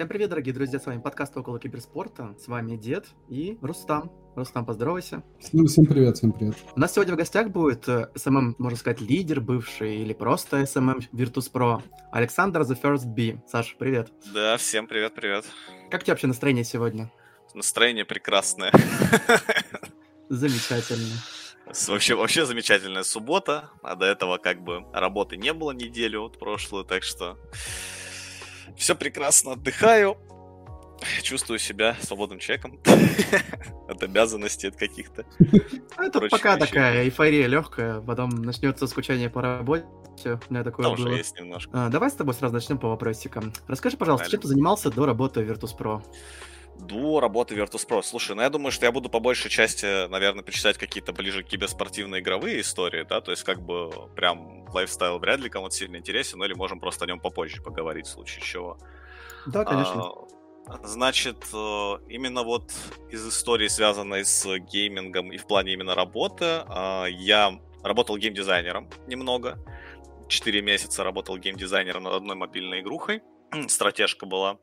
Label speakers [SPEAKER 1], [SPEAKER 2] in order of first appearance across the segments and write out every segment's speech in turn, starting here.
[SPEAKER 1] Всем привет, дорогие друзья, с вами подкаст «Около киберспорта». С вами Дед и Рустам. Рустам, поздоровайся.
[SPEAKER 2] Всем, всем привет, всем привет.
[SPEAKER 1] У нас сегодня в гостях будет SMM, можно сказать, лидер бывший или просто SMM Virtus.pro Александр The First B. Саша, привет.
[SPEAKER 3] Да, всем привет, привет.
[SPEAKER 1] Как у тебя вообще настроение сегодня?
[SPEAKER 3] Настроение прекрасное.
[SPEAKER 1] Замечательно.
[SPEAKER 3] Вообще, вообще замечательная суббота, а до этого как бы работы не было неделю вот прошлую, так что все прекрасно, отдыхаю, чувствую себя свободным человеком от обязанностей, от каких-то.
[SPEAKER 1] Ну, это пока такая эйфория легкая, потом начнется скучание по работе. У меня такое было.
[SPEAKER 3] есть немножко.
[SPEAKER 1] А, давай с тобой сразу начнем по вопросикам. Расскажи, пожалуйста, чем ты занимался до работы в Virtus.pro?
[SPEAKER 3] До работы Virtus.pro. Слушай, ну я думаю, что я буду по большей части, наверное, перечислять какие-то ближе киберспортивные игровые истории, да, то есть как бы прям лайфстайл вряд ли кому-то сильно интересен, ну или можем просто о нем попозже поговорить в случае чего.
[SPEAKER 1] Да, конечно.
[SPEAKER 3] А, значит, э, именно вот из истории, связанной с геймингом и в плане именно работы, а, я работал геймдизайнером немного. Четыре месяца работал геймдизайнером над одной мобильной игрухой. Стратежка была.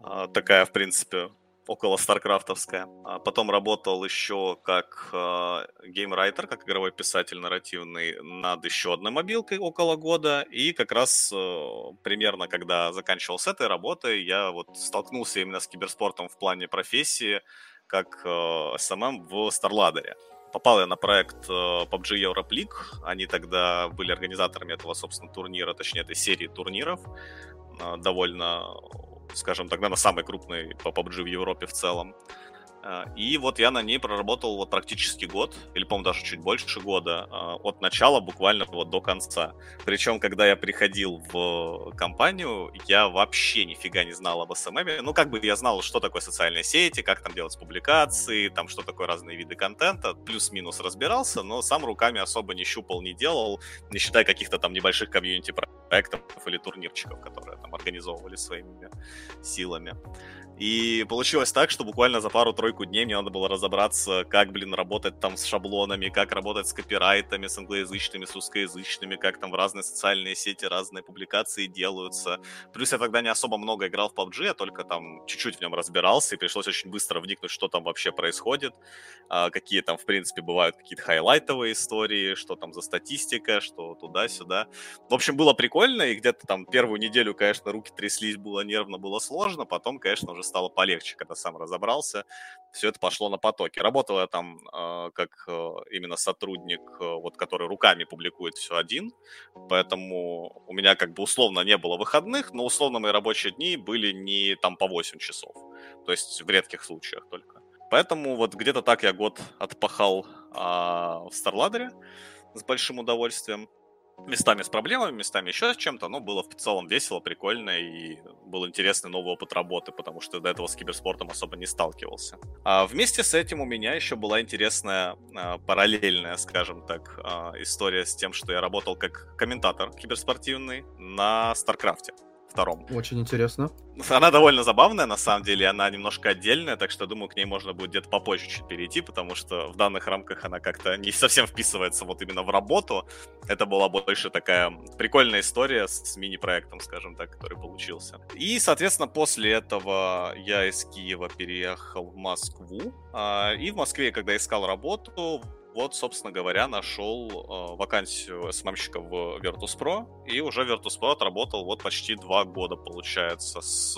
[SPEAKER 3] А, такая, в принципе, около старкрафтовская. А потом работал еще как э, геймрайтер, как игровой писатель нарративный над еще одной мобилкой около года. И как раз э, примерно, когда заканчивал с этой работой, я вот столкнулся именно с киберспортом в плане профессии, как э, SMM в Старладере. Попал я на проект PUBG Europe League. Они тогда были организаторами этого, собственно, турнира, точнее, этой серии турниров. Довольно скажем так, наверное, самый крупный по PUBG в Европе в целом. А, и вот я на ней проработал вот практически год, или, по-моему, даже чуть больше года, а, от начала буквально вот до конца. Причем, когда я приходил в компанию, я вообще нифига не знал об SMM. Ну, как бы я знал, что такое социальные сети, как там делать публикации, там что такое разные виды контента, плюс-минус разбирался, но сам руками особо не щупал, не делал, не считая каких-то там небольших комьюнити-проектов или турнирчиков, которые там организовывали своими силами. И получилось так, что буквально за пару-тройку дней мне надо было разобраться, как, блин, работать там с шаблонами, как работать с копирайтами, с англоязычными, с русскоязычными, как там в разные социальные сети разные публикации делаются. Плюс я тогда не особо много играл в PUBG, я только там чуть-чуть в нем разбирался, и пришлось очень быстро вникнуть, что там вообще происходит, а, какие там, в принципе, бывают какие-то хайлайтовые истории, что там за статистика, что туда-сюда. В общем, было прикольно, и где-то там первую неделю, конечно, руки тряслись, было нервно, было сложно, потом, конечно, уже стало полегче, когда сам разобрался. Все это пошло на потоке. Работал я там э, как э, именно сотрудник, э, вот, который руками публикует все один, поэтому у меня как бы условно не было выходных, но условно мои рабочие дни были не там по 8 часов, то есть в редких случаях только. Поэтому вот где-то так я год отпахал э, в Старладере с большим удовольствием местами с проблемами, местами еще с чем-то, но было в целом весело, прикольно и был интересный новый опыт работы, потому что до этого с киберспортом особо не сталкивался. А вместе с этим у меня еще была интересная а, параллельная, скажем так, а, история с тем, что я работал как комментатор киберспортивный на Старкрафте втором.
[SPEAKER 1] Очень интересно.
[SPEAKER 3] Она довольно забавная, на самом деле, она немножко отдельная, так что, думаю, к ней можно будет где-то попозже чуть перейти, потому что в данных рамках она как-то не совсем вписывается вот именно в работу. Это была больше такая прикольная история с, с мини-проектом, скажем так, который получился. И, соответственно, после этого я из Киева переехал в Москву, а, и в Москве, когда искал работу, вот, собственно говоря, нашел э, вакансию СММщика в Virtus.pro, и уже Virtus.pro отработал вот почти два года, получается, с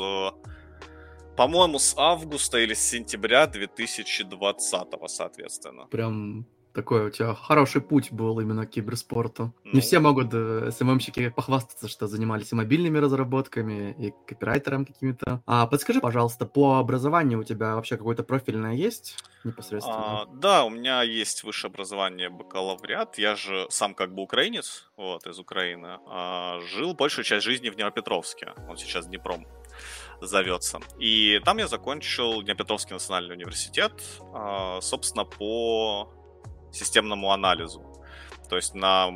[SPEAKER 3] по-моему, с августа или с сентября 2020, соответственно.
[SPEAKER 1] Прям такой у тебя хороший путь был именно к киберспорту. Ну... Не все могут э, СММщики похвастаться, что занимались и мобильными разработками, и копирайтером какими-то. А подскажи, пожалуйста, по образованию у тебя вообще какое-то профильное есть непосредственно?
[SPEAKER 3] А, да, у меня есть высшее образование бакалавриат. Я же сам как бы украинец, вот, из Украины. А, жил большую часть жизни в Днепропетровске. Он сейчас Днепром зовется. И там я закончил Днепропетровский национальный университет, а, собственно, по системному анализу. То есть на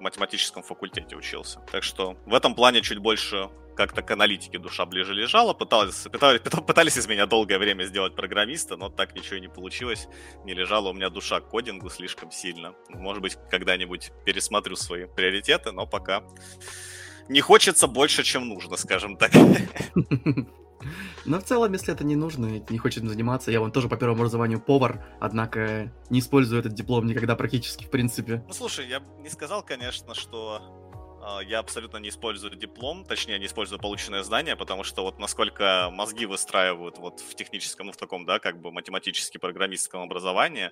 [SPEAKER 3] математическом факультете учился. Так что в этом плане чуть больше как-то к аналитике душа ближе лежала. Пытались, пытались, пытались из меня долгое время сделать программиста, но так ничего не получилось. Не лежала у меня душа к кодингу слишком сильно. Может быть, когда-нибудь пересмотрю свои приоритеты, но пока не хочется больше, чем нужно, скажем так.
[SPEAKER 1] Но в целом, если это не нужно, не хочет заниматься, я вон тоже по первому образованию повар, однако не использую этот диплом никогда практически, в принципе.
[SPEAKER 3] Ну, слушай, я не сказал, конечно, что а, я абсолютно не использую диплом, точнее, не использую полученные знания, потому что вот насколько мозги выстраивают вот в техническом, ну, в таком, да, как бы математически-программистском образовании,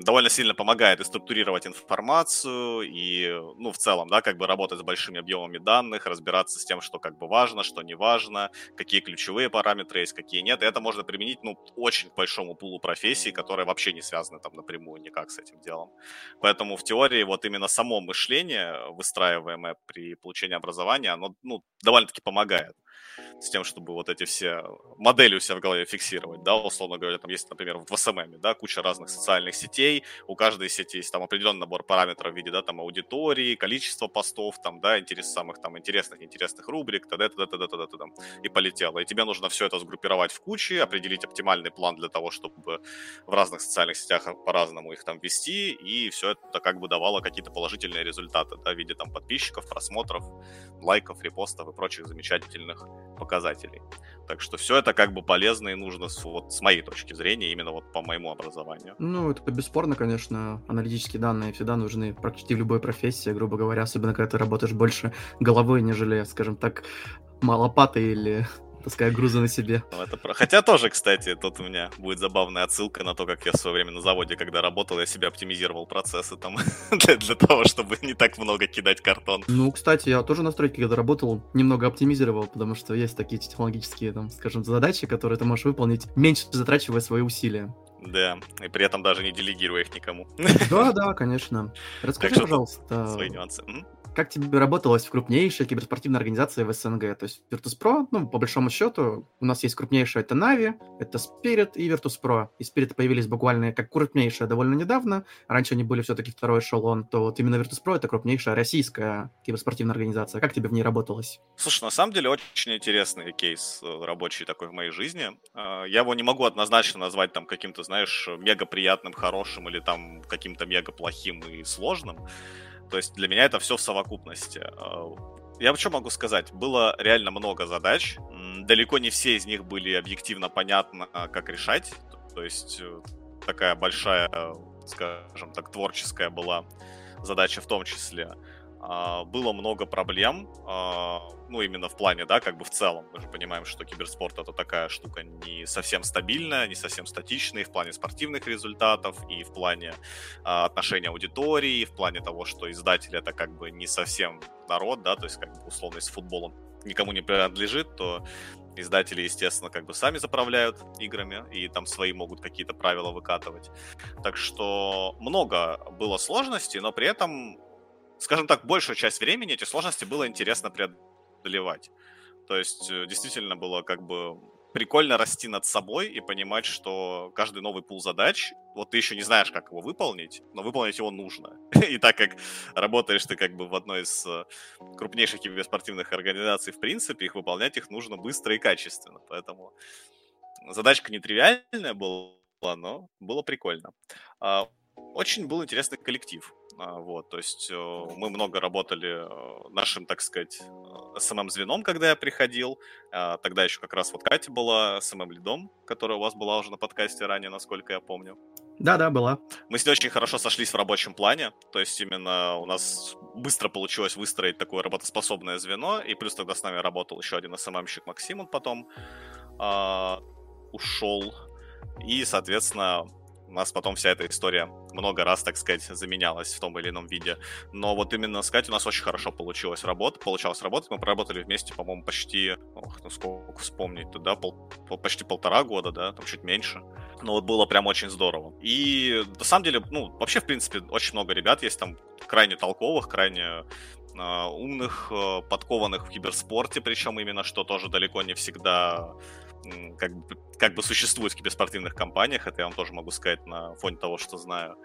[SPEAKER 3] довольно сильно помогает и структурировать информацию, и, ну, в целом, да, как бы работать с большими объемами данных, разбираться с тем, что как бы важно, что не важно, какие ключевые параметры есть, какие нет. И это можно применить, ну, очень к большому пулу профессий, которые вообще не связаны там напрямую никак с этим делом. Поэтому в теории вот именно само мышление, выстраиваемое при получении образования, оно, ну, довольно-таки помогает с тем, чтобы вот эти все модели у себя в голове фиксировать, да, условно говоря, там есть, например, в SMM, да, куча разных социальных сетей, у каждой сети есть там определенный набор параметров в виде, да, там аудитории, количество постов, там, да, интерес самых там интересных, интересных рубрик, т.д., т.д., т.д., т.д., т.д., и полетело. И тебе нужно все это сгруппировать в кучи, определить оптимальный план для того, чтобы в разных социальных сетях по-разному их там вести, и все это как бы давало какие-то положительные результаты, да, в виде там подписчиков, просмотров, лайков, репостов и прочих замечательных показателей. Так что все это как бы полезно и нужно с, вот с моей точки зрения, именно вот по моему образованию.
[SPEAKER 1] Ну, это бесспорно, конечно. Аналитические данные всегда нужны практически в любой профессии, грубо говоря, особенно когда ты работаешь больше головой, нежели, скажем так, малопатой или таская грузы на себе.
[SPEAKER 3] Ну, это про... Хотя тоже, кстати, тут у меня будет забавная отсылка на то, как я в свое время на заводе, когда работал, я себе оптимизировал процессы там для, для того, чтобы не так много кидать картон.
[SPEAKER 1] Ну, кстати, я тоже на стройке, когда работал, немного оптимизировал, потому что есть такие технологические, там, скажем, задачи, которые ты можешь выполнить, меньше затрачивая свои усилия.
[SPEAKER 3] Да, и при этом даже не делегируя их никому.
[SPEAKER 1] Да, да, конечно. Расскажи, пожалуйста. Свои нюансы. Как тебе работалось в крупнейшей киберспортивной организации в СНГ? То есть Virtus.pro, ну, по большому счету, у нас есть крупнейшая, это Na'Vi, это Spirit и Virtus.pro. И Spirit появились буквально как крупнейшая довольно недавно. Раньше они были все-таки второй эшелон. То вот именно Virtus.pro это крупнейшая российская киберспортивная организация. Как тебе в ней работалось?
[SPEAKER 3] Слушай, на самом деле очень интересный кейс э, рабочий такой в моей жизни. А, я его не могу однозначно назвать там каким-то, знаешь, мега приятным, хорошим или там каким-то мега плохим и сложным. То есть для меня это все в совокупности. А, я что могу сказать? Было реально много задач. Далеко не все из них были объективно понятно, а, как решать. То есть э, такая большая, скажем так, творческая была задача в том числе. А, было много проблем, а, ну, именно в плане, да, как бы в целом. Мы же понимаем, что киберспорт это такая штука не совсем стабильная, не совсем статичная и в плане спортивных результатов, и в плане а, отношения аудитории, и в плане того, что издатель это как бы не совсем народ, да, то есть как бы условно, если футболом никому не принадлежит, то издатели, естественно, как бы сами заправляют играми, и там свои могут какие-то правила выкатывать. Так что много было сложностей, но при этом скажем так, большую часть времени эти сложности было интересно преодолевать. То есть э, действительно было как бы прикольно расти над собой и понимать, что каждый новый пул задач, вот ты еще не знаешь, как его выполнить, но выполнить его нужно. И так как работаешь ты как бы в одной из э, крупнейших киберспортивных организаций, в принципе, их выполнять их нужно быстро и качественно. Поэтому задачка нетривиальная была, но было прикольно. А, очень был интересный коллектив. А, вот, то есть э, мы много работали э, нашим, так сказать, СММ-звеном, когда я приходил. А, тогда еще как раз вот Катя была СММ-лидом, которая у вас была уже на подкасте ранее, насколько я помню.
[SPEAKER 1] Да-да, была.
[SPEAKER 3] Мы с ней очень хорошо сошлись в рабочем плане, то есть именно у нас быстро получилось выстроить такое работоспособное звено, и плюс тогда с нами работал еще один СММщик Максим, он потом э, ушел, и, соответственно, нас потом вся эта история много раз, так сказать, заменялась в том или ином виде. Но вот именно с Катей у нас очень хорошо получилось работать, получалось работать. Мы проработали вместе, по-моему, почти, ох, ну сколько вспомнить туда, пол, почти полтора года, да, там чуть меньше. Но вот было прям очень здорово. И на самом деле, ну, вообще, в принципе, очень много ребят есть там крайне толковых, крайне э, умных, э, подкованных в киберспорте, причем именно что тоже далеко не всегда как бы, как бы существует в киберспортивных компаниях, это я вам тоже могу сказать на фоне того, что знаю.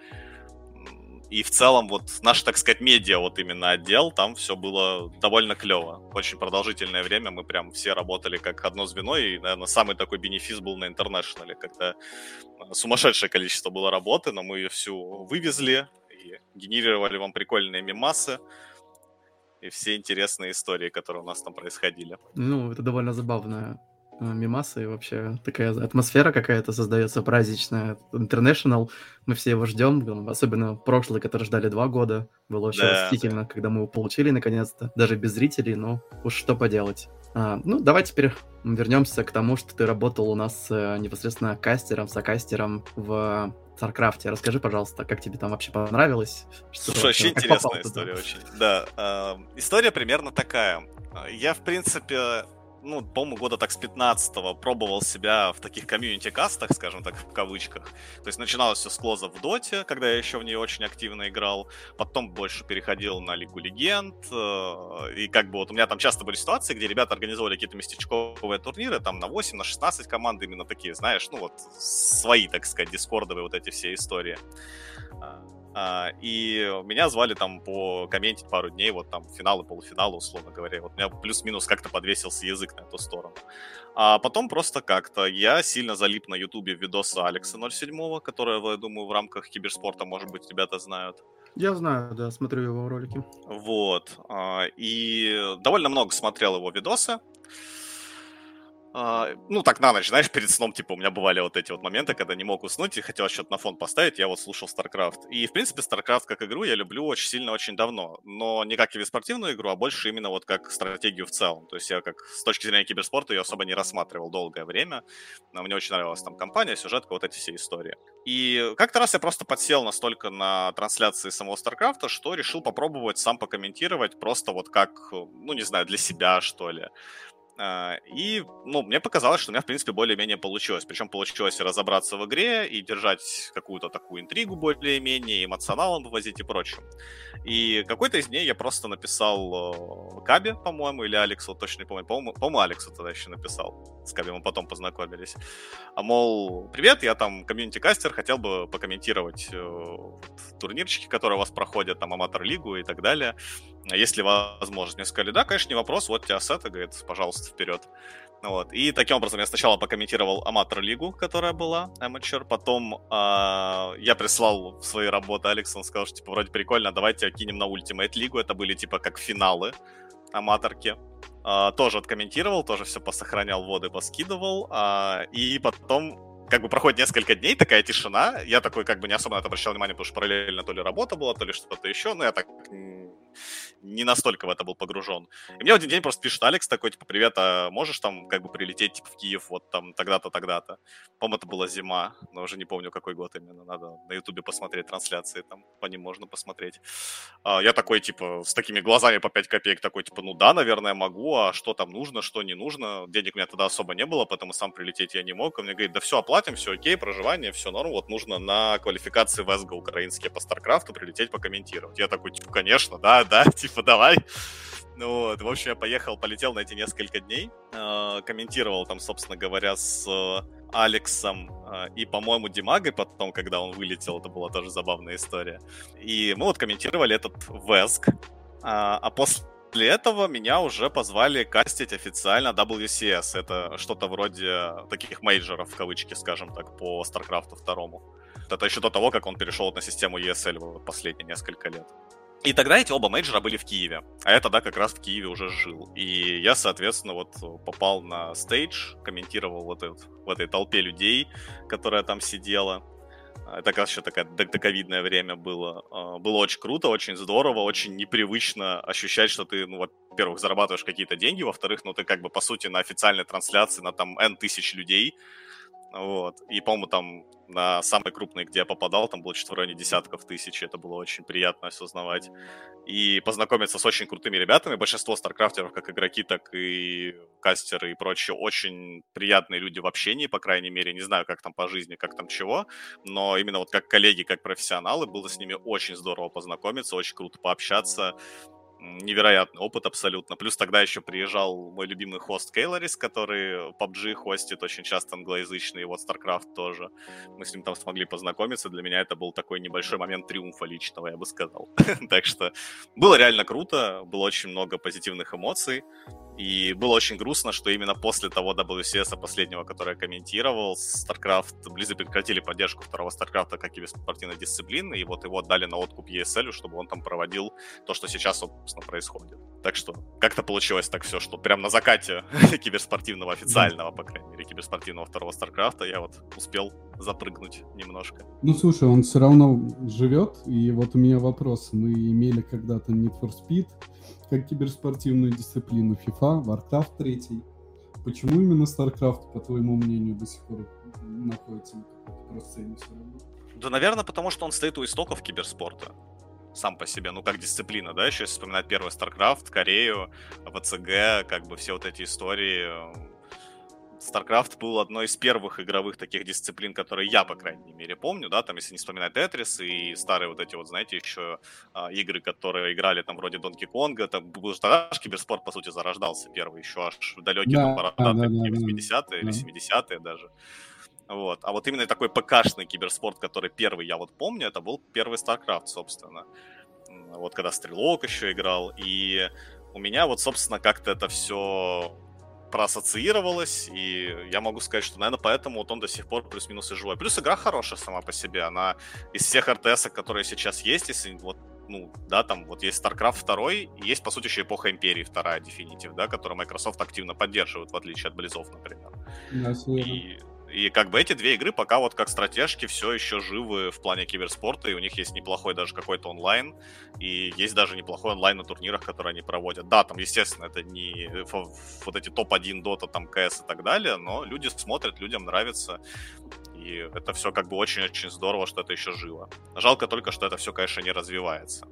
[SPEAKER 3] И в целом вот наш, так сказать, медиа, вот именно отдел, там все было довольно клево. Очень продолжительное время мы прям все работали как одно звено, и, наверное, самый такой бенефис был на интернешнале, когда сумасшедшее количество было работы, но мы ее всю вывезли и генерировали вам прикольные мемасы и все интересные истории, которые у нас там происходили.
[SPEAKER 1] Ну, это довольно забавно мимасы, и вообще такая атмосфера какая-то создается праздничная. International, мы все его ждем, особенно прошлый, который ждали два года. Было очень да, восхитительно, да. когда мы его получили наконец-то, даже без зрителей, но уж что поделать. А, ну, давай теперь вернемся к тому, что ты работал у нас э, непосредственно кастером, сокастером в Старкрафте. Расскажи, пожалуйста, как тебе там вообще понравилось?
[SPEAKER 3] Что Слушай, вообще интересная история очень. Да, э, история примерно такая. Я, в принципе, ну, по-моему, года так с 15-го пробовал себя в таких комьюнити-кастах, скажем так, в кавычках. То есть начиналось все с клоза в доте, когда я еще в ней очень активно играл. Потом больше переходил на Лигу Легенд. Э, и как бы вот у меня там часто были ситуации, где ребята организовывали какие-то местечковые турниры, там на 8, на 16 команд, именно такие, знаешь, ну вот свои, так сказать, дискордовые вот эти все истории. А, и меня звали там по комментить пару дней, вот там финалы, полуфиналы, условно говоря. Вот у меня плюс-минус как-то подвесился язык на эту сторону. А потом просто как-то я сильно залип на ютубе видоса Алекса 07, которого, я думаю, в рамках киберспорта, может быть, ребята знают.
[SPEAKER 1] Я знаю, да, смотрю его ролики.
[SPEAKER 3] Вот. А, и довольно много смотрел его видосы. Uh, ну, так на ночь, знаешь, перед сном, типа, у меня бывали вот эти вот моменты, когда не мог уснуть и хотел что-то на фон поставить, я вот слушал StarCraft. И, в принципе, StarCraft как игру я люблю очень сильно, очень давно. Но не как спортивную игру, а больше именно вот как стратегию в целом. То есть я как с точки зрения киберспорта ее особо не рассматривал долгое время. Но мне очень нравилась там компания, сюжетка, вот эти все истории. И как-то раз я просто подсел настолько на трансляции самого StarCraft, что решил попробовать сам покомментировать просто вот как, ну, не знаю, для себя, что ли. А, и, ну, мне показалось, что у меня, в принципе, более-менее получилось. Причем получилось разобраться в игре и держать какую-то такую интригу более-менее, эмоционалом вывозить и прочим. И какой-то из дней я просто написал Кабе, по-моему, или Алексу, точно не помню. По-моему, по-моему Алексу тогда еще написал. С Каби мы потом познакомились. А мол, привет, я там комьюнити-кастер, хотел бы покомментировать э, турнирчики, которые у вас проходят, там, Аматор-лигу и так далее. Есть ли возможность? Мне сказали, да, конечно, не вопрос, вот тебя сет, говорит, пожалуйста, вперед. Вот. И таким образом я сначала покомментировал Аматор Лигу, которая была, Amateur, потом э, я прислал свои работы Алексу, он сказал, что типа вроде прикольно, давайте кинем на Ultimate Лигу, это были типа как финалы аматорки. Э, тоже откомментировал, тоже все посохранял воды, поскидывал, э, и потом как бы проходит несколько дней, такая тишина, я такой как бы не особо на это обращал внимание, потому что параллельно то ли работа была, то ли что-то еще, но я так не настолько в это был погружен. И мне один день просто пишет Алекс такой, типа, привет, а можешь там как бы прилететь типа, в Киев вот там тогда-то, тогда-то? По-моему, это была зима, но уже не помню, какой год именно. Надо на Ютубе посмотреть трансляции, там по ним можно посмотреть. А, я такой, типа, с такими глазами по 5 копеек, такой, типа, ну да, наверное, могу, а что там нужно, что не нужно? Денег у меня тогда особо не было, поэтому сам прилететь я не мог. Он мне говорит, да все, оплатим, все окей, проживание, все норм, вот нужно на квалификации в СГ украинские по Старкрафту прилететь покомментировать. Я такой, типа, конечно, да, да, типа, давай. Ну вот, в общем, я поехал, полетел на эти несколько дней, э, комментировал там, собственно говоря, с э, Алексом э, и, по-моему, Димагой потом, когда он вылетел, это была тоже забавная история. И мы вот комментировали этот WESG, а, а после этого меня уже позвали кастить официально WCS. Это что-то вроде таких мейджеров, в кавычки, скажем так, по StarCraft 2. Это еще до того, как он перешел на систему ESL вот последние несколько лет. И тогда эти оба мейджора были в Киеве. А я тогда как раз в Киеве уже жил. И я, соответственно, вот попал на stage, комментировал вот этот, в этой толпе людей, которая там сидела. Это как раз еще такое доковидное время было. А, было очень круто, очень здорово, очень непривычно ощущать, что ты, ну, во-первых, зарабатываешь какие-то деньги, во-вторых, ну, ты как бы, по сути, на официальной трансляции на там N тысяч людей, вот. И, по-моему, там на самый крупный, где я попадал, там было что-то в районе десятков тысяч. Это было очень приятно осознавать. И познакомиться с очень крутыми ребятами. Большинство старкрафтеров, как игроки, так и кастеры и прочее, очень приятные люди в общении, по крайней мере. Не знаю, как там по жизни, как там чего. Но именно вот как коллеги, как профессионалы, было с ними очень здорово познакомиться, очень круто пообщаться невероятный опыт абсолютно. Плюс тогда еще приезжал мой любимый хост Кейлорис, который PUBG хостит очень часто англоязычный, и вот StarCraft тоже. Мы с ним там смогли познакомиться. Для меня это был такой небольшой момент триумфа личного, я бы сказал. так что было реально круто, было очень много позитивных эмоций. И было очень грустно, что именно после того WCS последнего, который я комментировал, StarCraft, Blizzard прекратили поддержку второго StarCraft как и спортивной дисциплины, и вот его отдали на откуп ESL, чтобы он там проводил то, что сейчас вот собственно, происходит. Так что как-то получилось так все, что прям на закате киберспортивного официального, по крайней мере, киберспортивного второго Старкрафта я вот успел запрыгнуть немножко.
[SPEAKER 2] Ну, слушай, он все равно живет, и вот у меня вопрос. Мы имели когда-то Need for Speed как киберспортивную дисциплину, FIFA, Warcraft 3. Почему именно StarCraft, по твоему мнению, до сих пор находится на просцене все равно?
[SPEAKER 3] Да, наверное, потому что он стоит у истоков киберспорта сам по себе, ну, как дисциплина, да, еще если вспоминать первый StarCraft, Корею, ВЦГ, как бы все вот эти истории. StarCraft был одной из первых игровых таких дисциплин, которые я, по крайней мере, помню, да, там, если не вспоминать Тетрис и старые вот эти вот, знаете, еще а, игры, которые играли там вроде Донки Конга, там был тогда аж киберспорт, по сути, зарождался первый, еще аж в далекие да, там, да, да, 80-е да. или 70-е даже. Вот. А вот именно такой ПКшный киберспорт, который первый я вот помню, это был первый StarCraft, собственно. Вот когда Стрелок еще играл. И у меня вот, собственно, как-то это все проассоциировалось, и я могу сказать, что, наверное, поэтому вот он до сих пор плюс-минус и живой. Плюс игра хорошая сама по себе, она из всех РТС, которые сейчас есть, если вот ну, да, там вот есть StarCraft 2, и есть, по сути, еще эпоха Империи вторая, Definitive, да, которую Microsoft активно поддерживает, в отличие от Близов, например. Да, и и как бы эти две игры пока вот как стратежки все еще живы в плане киберспорта, и у них есть неплохой даже какой-то онлайн, и есть даже неплохой онлайн на турнирах, которые они проводят. Да, там, естественно, это не вот эти топ-1 дота, там, КС и так далее, но люди смотрят, людям нравится, и это все как бы очень-очень здорово, что это еще живо. Жалко только, что это все, конечно, не развивается.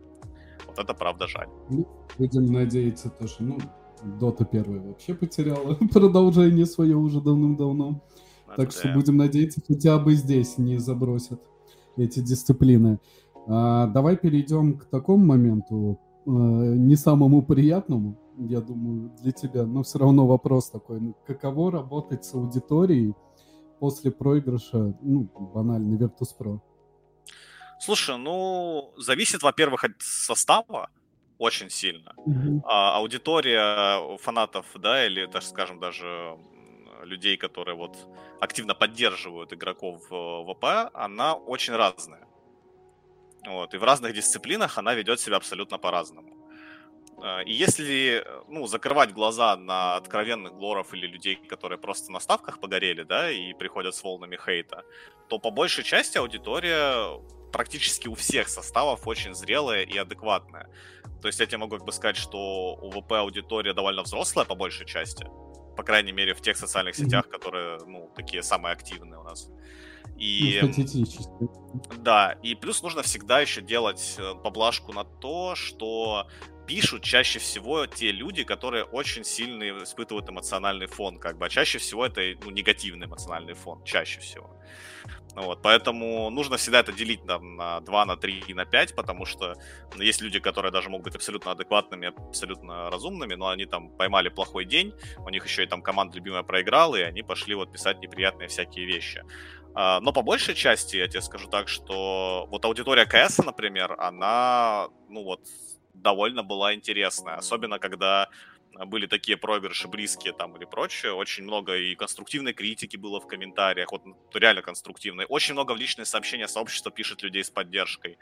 [SPEAKER 3] Вот это правда жаль.
[SPEAKER 2] Ну, будем надеяться тоже, ну, Дота первая вообще потеряла продолжение свое уже давным-давно. Так что будем надеяться, хотя бы здесь не забросят эти дисциплины. А, давай перейдем к такому моменту, а, не самому приятному, я думаю, для тебя, но все равно вопрос такой. Каково работать с аудиторией после проигрыша, ну, банально, Virtus.pro?
[SPEAKER 3] Слушай, ну, зависит, во-первых, от состава, очень сильно. Mm-hmm. А, аудитория фанатов, да, или, так скажем, даже людей, которые вот активно поддерживают игроков в ВП, она очень разная. Вот, и в разных дисциплинах она ведет себя абсолютно по-разному. Э, и если ну, закрывать глаза на откровенных глоров или людей, которые просто на ставках погорели, да, и приходят с волнами хейта, то по большей части аудитория практически у всех составов очень зрелая и адекватная. То есть я тебе могу как бы сказать, что у ВП аудитория довольно взрослая по большей части по крайней мере, в тех социальных сетях, которые, ну, такие самые активные у нас. И, ну, да, и плюс нужно всегда еще делать э, поблажку на то, что пишут чаще всего те люди, которые очень сильно испытывают эмоциональный фон, как бы, а чаще всего это ну, негативный эмоциональный фон, чаще всего. Вот, поэтому нужно всегда это делить там, на 2, на 3, на 5, потому что ну, есть люди, которые даже могут быть абсолютно адекватными, абсолютно разумными, но они там поймали плохой день, у них еще и там команда любимая проиграла, и они пошли вот писать неприятные всякие вещи. А, но по большей части, я тебе скажу так, что вот аудитория КС, например, она, ну вот, довольно была интересная, особенно когда были такие проигрыши близкие там или прочее. Очень много и конструктивной критики было в комментариях, вот реально конструктивной. Очень много в личные сообщения сообщества пишет людей с поддержкой.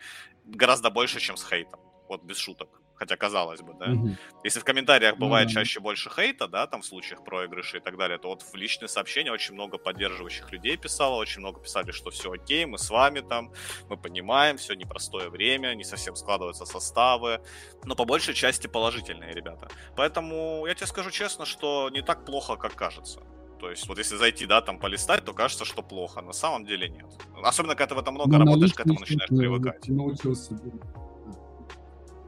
[SPEAKER 3] Гораздо больше, чем с хейтом. Вот без шуток. Хотя казалось бы, да. Угу. Если в комментариях бывает mm-hmm. чаще больше хейта, да, там в случаях проигрышей и так далее, то вот в личные сообщения очень много поддерживающих людей писало, очень много писали, что все окей, мы с вами там, мы понимаем, все непростое время, не совсем складываются составы, но по большей части положительные ребята. Поэтому я тебе скажу честно, что не так плохо, как кажется. То есть, вот если зайти, да, там полистать, то кажется, что плохо. На самом деле нет. Особенно, когда ты в этом много ну, работаешь, к этому начинаешь привыкать. Научился.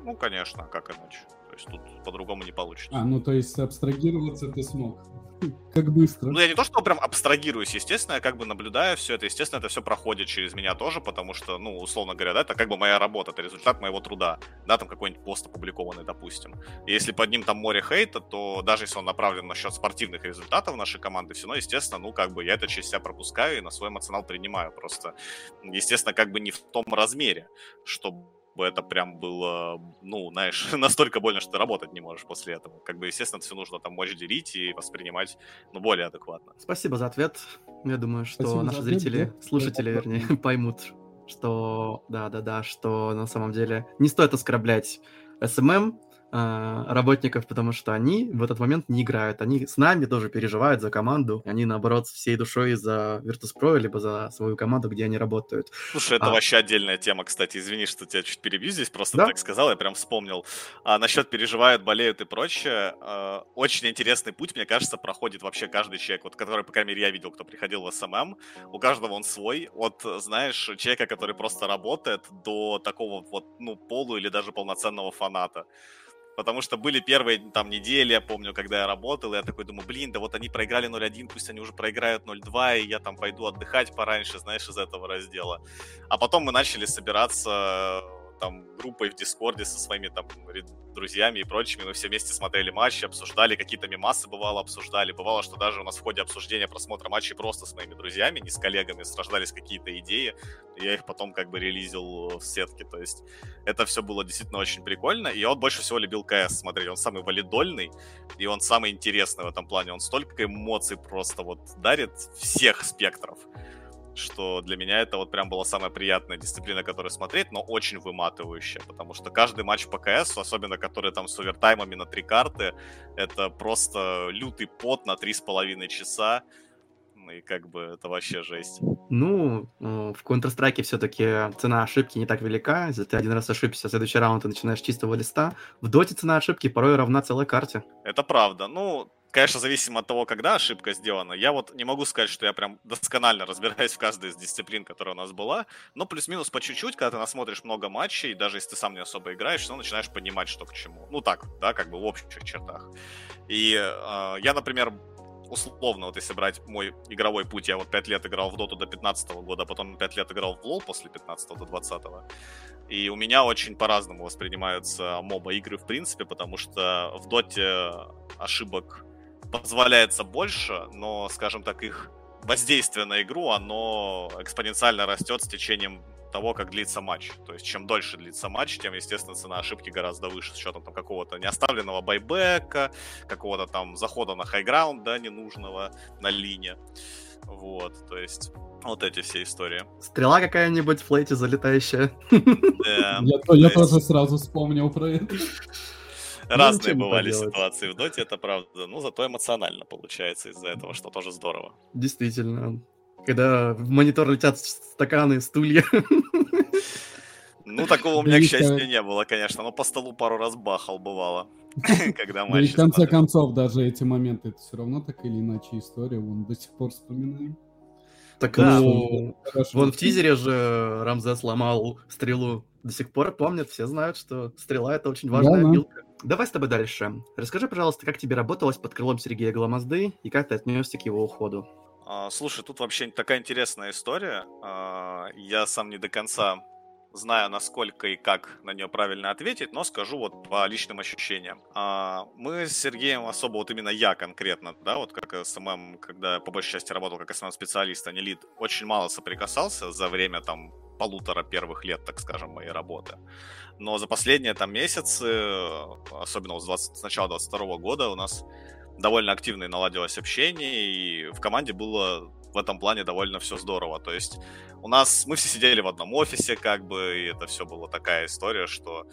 [SPEAKER 3] Ну, конечно, как иначе. То есть тут по-другому не получится.
[SPEAKER 2] А, ну то есть абстрагироваться ты смог. Как быстро.
[SPEAKER 3] Ну, я не то, что прям абстрагируюсь, естественно, я как бы наблюдаю все это, естественно, это все проходит через меня тоже, потому что, ну, условно говоря, да, это как бы моя работа, это результат моего труда, да, там какой-нибудь пост опубликованный, допустим. И если под ним там море хейта, то даже если он направлен на счет спортивных результатов нашей команды, все равно, естественно, ну, как бы я это через себя пропускаю и на свой эмоционал принимаю, просто, естественно, как бы не в том размере, чтобы бы это прям было, ну, знаешь, настолько больно, что ты работать не можешь после этого. Как бы, естественно, все нужно там мочь делить и воспринимать, ну, более адекватно.
[SPEAKER 1] Спасибо за ответ. Я думаю, что Спасибо наши зрители, ответ, да? слушатели, вернее, поймут, что, да-да-да, что на самом деле не стоит оскорблять СММ, работников, потому что они в этот момент не играют. Они с нами тоже переживают за команду. Они, наоборот, всей душой за Virtus.pro, либо за свою команду, где они работают.
[SPEAKER 3] Слушай, это а... вообще отдельная тема, кстати. Извини, что тебя чуть перебью здесь, просто да? так сказал, я прям вспомнил. А насчет переживают, болеют и прочее, э, очень интересный путь, мне кажется, проходит вообще каждый человек, вот, который, по крайней мере, я видел, кто приходил в СММ. У каждого он свой. От, знаешь, человека, который просто работает, до такого вот, ну, полу или даже полноценного фаната. Потому что были первые там недели, я помню, когда я работал, я такой думаю, блин, да вот они проиграли 0-1, пусть они уже проиграют 0-2, и я там пойду отдыхать пораньше, знаешь, из этого раздела. А потом мы начали собираться там группой в Дискорде со своими там друзьями и прочими. Мы все вместе смотрели матчи, обсуждали, какие-то мемасы бывало обсуждали. Бывало, что даже у нас в ходе обсуждения просмотра матчей просто с моими друзьями, не с коллегами, сраждались какие-то идеи. Я их потом как бы релизил в сетке. То есть это все было действительно очень прикольно. И я вот больше всего любил КС смотреть. Он самый валидольный, и он самый интересный в этом плане. Он столько эмоций просто вот дарит всех спектров что для меня это вот прям была самая приятная дисциплина, которую смотреть, но очень выматывающая, потому что каждый матч по КС, особенно который там с овертаймами на три карты, это просто лютый пот на три с половиной часа, ну и как бы это вообще жесть.
[SPEAKER 1] Ну, э, в Counter-Strike все-таки цена ошибки не так велика. Если ты один раз ошибся, в следующий раунд ты начинаешь с чистого листа. В доте цена ошибки порой равна целой карте.
[SPEAKER 3] Это правда. Ну, конечно, зависимо от того, когда ошибка сделана. Я вот не могу сказать, что я прям досконально разбираюсь в каждой из дисциплин, которая у нас была, но плюс-минус по чуть-чуть, когда ты насмотришь много матчей, даже если ты сам не особо играешь, все начинаешь понимать, что к чему. Ну так, да, как бы в общих чертах. И э, я, например, условно, вот если брать мой игровой путь, я вот 5 лет играл в Доту до 15 года, а потом 5 лет играл в LoL после 15 до 20 и у меня очень по-разному воспринимаются моба игры в принципе, потому что в Доте ошибок позволяется больше, но, скажем так, их воздействие на игру, оно экспоненциально растет с течением того, как длится матч. То есть, чем дольше длится матч, тем, естественно, цена ошибки гораздо выше с учетом там, какого-то неоставленного байбека, какого-то там захода на хайграунд, да, ненужного на линии. Вот, то есть, вот эти все истории.
[SPEAKER 1] Стрела какая-нибудь в флейте залетающая.
[SPEAKER 2] Я тоже сразу вспомнил про это.
[SPEAKER 3] Разные бывали ситуации в доте, это правда. Ну, зато эмоционально получается из-за этого, что тоже здорово.
[SPEAKER 1] Действительно. Когда в монитор летят стаканы, стулья.
[SPEAKER 3] Ну, такого у меня, к счастью, не было, конечно. Но по столу пару раз бахал, бывало. Когда матч.
[SPEAKER 2] в конце концов, даже эти моменты, это все равно так или иначе история, вон до сих пор вспоминаем.
[SPEAKER 1] Так, да, ну, вон в тизере же Рамзе сломал стрелу. До сих пор помнят, все знают, что стрела это очень важная да, билка. Давай с тобой дальше. Расскажи, пожалуйста, как тебе работалось под крылом Сергея Голомозды и как ты отнесся к его уходу?
[SPEAKER 3] А, слушай, тут вообще такая интересная история. А, я сам не до конца знаю, насколько и как на нее правильно ответить, но скажу вот по личным ощущениям. А, мы с Сергеем особо, вот именно я конкретно, да, вот как СММ, когда по большей части работал как СММ-специалист, а не лид, очень мало соприкасался за время там полутора первых лет, так скажем, моей работы. Но за последние там месяцы, особенно с, 20, с начала 22 года, у нас довольно активно наладилось общение, и в команде было в этом плане довольно все здорово. То есть у нас, мы все сидели в одном офисе, как бы, и это все была такая история, что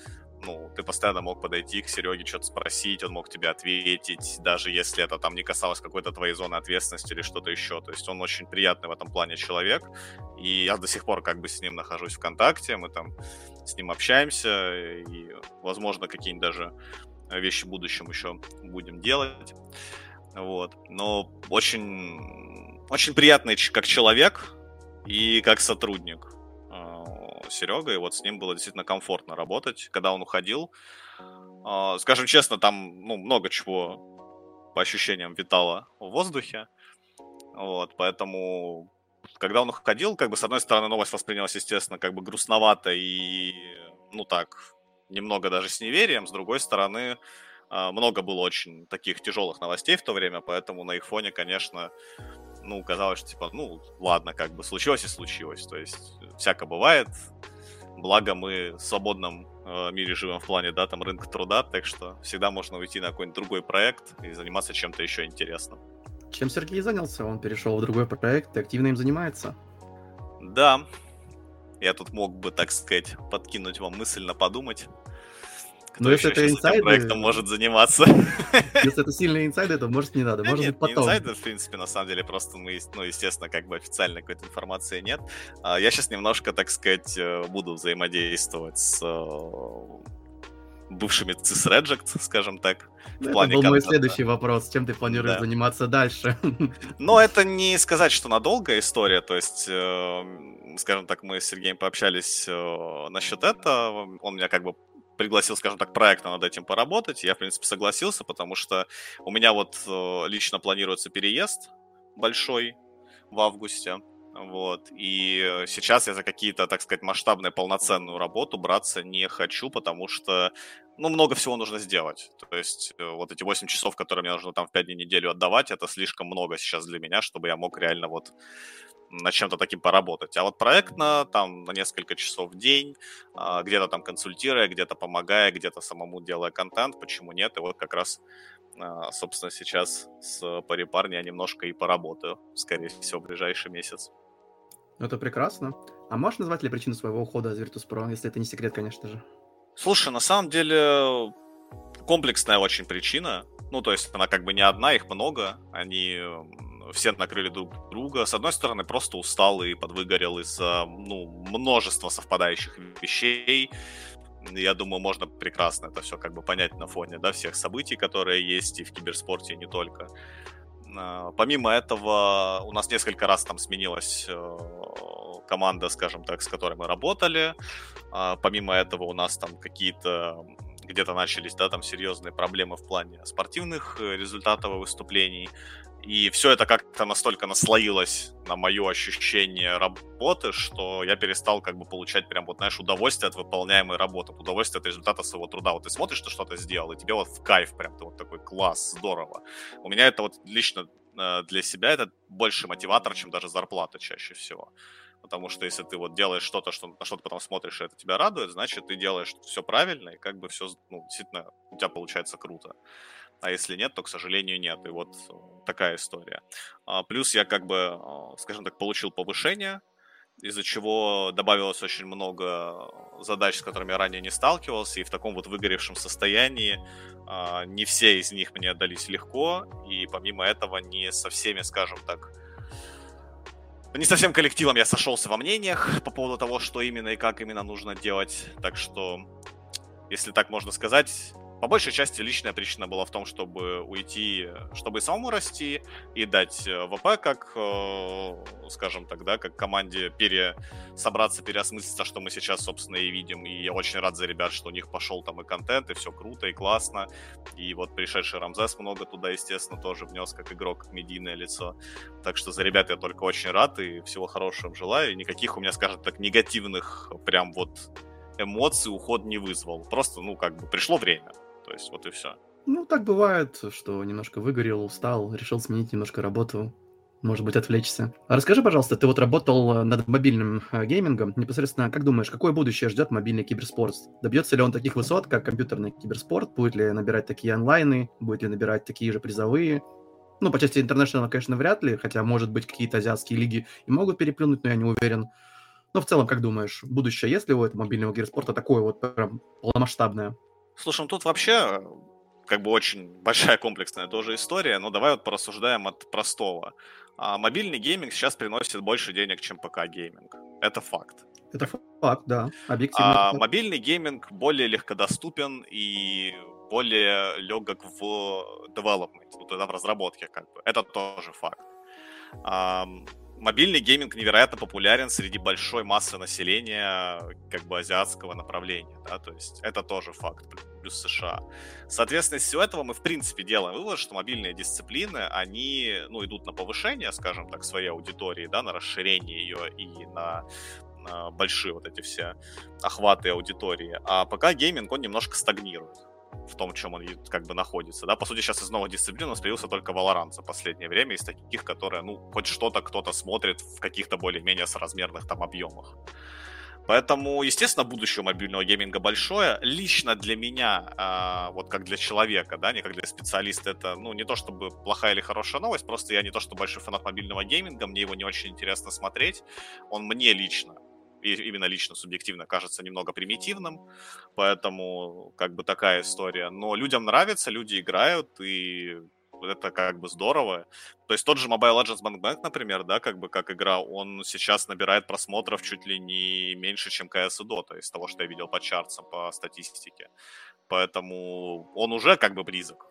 [SPEAKER 3] ну, ты постоянно мог подойти к Сереге, что-то спросить, он мог тебе ответить, даже если это там не касалось какой-то твоей зоны ответственности или что-то еще. То есть он очень приятный в этом плане человек, и я до сих пор как бы с ним нахожусь в контакте, мы там с ним общаемся, и, возможно, какие-нибудь даже вещи в будущем еще будем делать. Вот. Но очень, очень приятный как человек и как сотрудник. Серега, и вот с ним было действительно комфортно работать, когда он уходил. А, скажем честно, там ну, много чего по ощущениям витало в воздухе. Вот, поэтому, когда он уходил, как бы, с одной стороны, новость воспринялась, естественно, как бы грустновато и, ну так, немного даже с неверием. С другой стороны, а, много было очень таких тяжелых новостей в то время, поэтому на их фоне, конечно, ну, казалось, что, типа, ну, ладно, как бы случилось и случилось. То есть, всяко бывает. Благо, мы в свободном э, мире живем в плане, да, там, рынка труда, так что всегда можно уйти на какой-нибудь другой проект и заниматься чем-то еще интересным.
[SPEAKER 1] Чем Сергей занялся? Он перешел в другой проект и активно им занимается.
[SPEAKER 3] Да. Я тут мог бы, так сказать, подкинуть вам мысль на подумать. Кто Но если это инсайды... проектом может заниматься?
[SPEAKER 1] Если это сильные инсайды, то может не надо, да может нет, быть потом.
[SPEAKER 3] инсайды, в принципе, на самом деле, просто мы, ну, естественно, как бы официальной какой-то информации нет. А я сейчас немножко, так сказать, э, буду взаимодействовать с э, бывшими CIS Reject, скажем так.
[SPEAKER 1] В это был мой следующий вопрос. Чем ты планируешь да. заниматься дальше?
[SPEAKER 3] Но это не сказать, что надолго история. То есть, э, скажем так, мы с Сергеем пообщались э, насчет этого. Он меня как бы пригласил, скажем так, проектно над этим поработать. Я, в принципе, согласился, потому что у меня вот э, лично планируется переезд большой в августе. Вот. И сейчас я за какие-то, так сказать, масштабные, полноценную работу браться не хочу, потому что, ну, много всего нужно сделать. То есть э, вот эти 8 часов, которые мне нужно там в 5 дней неделю отдавать, это слишком много сейчас для меня, чтобы я мог реально вот над чем-то таким поработать. А вот проектно, там, на несколько часов в день, а, где-то там консультируя, где-то помогая, где-то самому делая контент, почему нет? И вот как раз а, собственно, сейчас с паре парня я немножко и поработаю, скорее всего, в ближайший месяц.
[SPEAKER 1] Это прекрасно. А можешь назвать ли причину своего ухода из Virtus.pro, если это не секрет, конечно же?
[SPEAKER 3] Слушай, на самом деле комплексная очень причина. Ну, то есть она как бы не одна, их много. Они все накрыли друг друга. С одной стороны, просто устал и подвыгорел из-за ну, множества совпадающих вещей. Я думаю, можно прекрасно это все как бы понять на фоне да, всех событий, которые есть и в киберспорте, и не только. А, помимо этого, у нас несколько раз там сменилась э, команда, скажем так, с которой мы работали. А, помимо этого, у нас там какие-то где-то начались, да, там серьезные проблемы в плане спортивных э, результатов и выступлений. И все это как-то настолько наслоилось на мое ощущение работы, что я перестал как бы получать прям вот, знаешь, удовольствие от выполняемой работы, удовольствие от результата своего труда. Вот ты смотришь, ты что-то сделал, и тебе вот в кайф прям, ты вот такой класс, здорово. У меня это вот лично э, для себя это больше мотиватор, чем даже зарплата чаще всего. Потому что если ты вот делаешь что-то, что, на что ты потом смотришь, и это тебя радует, значит, ты делаешь все правильно, и как бы все, ну, действительно, у тебя получается круто а если нет, то, к сожалению, нет. И вот э, такая история. А, плюс я как бы, а, скажем так, получил повышение, из-за чего добавилось очень много задач, с которыми я ранее не сталкивался, и в таком вот выгоревшем состоянии а, не все из них мне отдались легко, и помимо этого не со всеми, скажем так, не со всем коллективом я сошелся во мнениях по поводу того, что именно и как именно нужно делать, так что, если так можно сказать, по большей части личная причина была в том, чтобы уйти, чтобы самому расти и дать э, ВП как, э, скажем так, да, как команде пере, собраться, переосмыслиться, что мы сейчас, собственно, и видим. И я очень рад за ребят, что у них пошел там и контент, и все круто, и классно. И вот пришедший Рамзес много туда, естественно, тоже внес как игрок, как медийное лицо. Так что за ребят я только очень рад и всего хорошего им желаю. И никаких у меня, скажем так, негативных прям вот эмоций уход не вызвал. Просто, ну, как бы пришло время. То есть вот и все.
[SPEAKER 1] Ну, так бывает, что немножко выгорел, устал, решил сменить немножко работу, может быть, отвлечься. А расскажи, пожалуйста, ты вот работал э, над мобильным э, геймингом. Непосредственно, как думаешь, какое будущее ждет мобильный киберспорт? Добьется ли он таких высот, как компьютерный киберспорт? Будет ли набирать такие онлайны? Будет ли набирать такие же призовые? Ну, по части интернешнл, конечно, вряд ли, хотя, может быть, какие-то азиатские лиги и могут переплюнуть, но я не уверен. Но в целом, как думаешь, будущее есть ли у этого мобильного киберспорта такое вот прям полномасштабное?
[SPEAKER 3] Слушай, ну тут вообще как бы очень большая комплексная тоже история, но давай вот порассуждаем от простого. А мобильный гейминг сейчас приносит больше денег, чем ПК-гейминг. Это факт.
[SPEAKER 1] Это факт, да, объективно.
[SPEAKER 3] А мобильный гейминг более легкодоступен и более легок в development, вот в разработке как бы. Это тоже факт мобильный гейминг невероятно популярен среди большой массы населения как бы азиатского направления, да, то есть это тоже факт, плюс США. Соответственно, из всего этого мы в принципе делаем вывод, что мобильные дисциплины, они, ну, идут на повышение, скажем так, своей аудитории, да, на расширение ее и на большие вот эти все охваты аудитории. А пока гейминг, он немножко стагнирует в том, чем он как бы находится. Да, по сути, сейчас из новых дисциплин у нас появился только Valorant за последнее время, из таких, которые, ну, хоть что-то кто-то смотрит в каких-то более-менее соразмерных там объемах. Поэтому, естественно, будущее мобильного гейминга большое. Лично для меня, э, вот как для человека, да, не как для специалиста, это, ну, не то чтобы плохая или хорошая новость, просто я не то что большой фанат мобильного гейминга, мне его не очень интересно смотреть. Он мне лично именно лично субъективно кажется немного примитивным, поэтому как бы такая история. Но людям нравится, люди играют, и это как бы здорово. То есть тот же Mobile Legends Bang Bang, например, да, как бы как игра, он сейчас набирает просмотров чуть ли не меньше, чем CS и Dota, из того, что я видел по чартсам, по статистике. Поэтому он уже как бы близок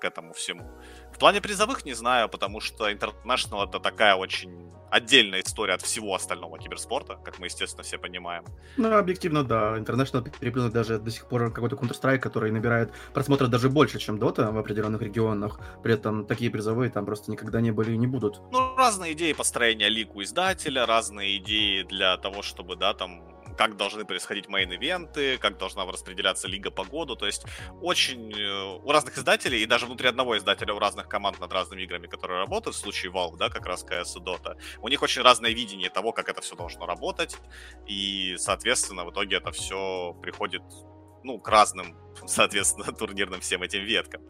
[SPEAKER 3] к этому всему. В плане призовых не знаю, потому что International это такая очень отдельная история от всего остального киберспорта, как мы, естественно, все понимаем.
[SPEAKER 1] Ну, объективно, да. International переплюнут даже до сих пор какой-то Counter-Strike, который набирает просмотры даже больше, чем Dota в определенных регионах. При этом такие призовые там просто никогда не были и не будут.
[SPEAKER 3] Ну, разные идеи построения лиг у издателя, разные идеи для того, чтобы, да, там как должны происходить мейн-ивенты, как должна распределяться лига по году. То есть очень э, у разных издателей, и даже внутри одного издателя у разных команд над разными играми, которые работают, в случае Valve, да, как раз CS и Dota, у них очень разное видение того, как это все должно работать, и, соответственно, в итоге это все приходит ну, к разным, соответственно, турнирным всем этим веткам.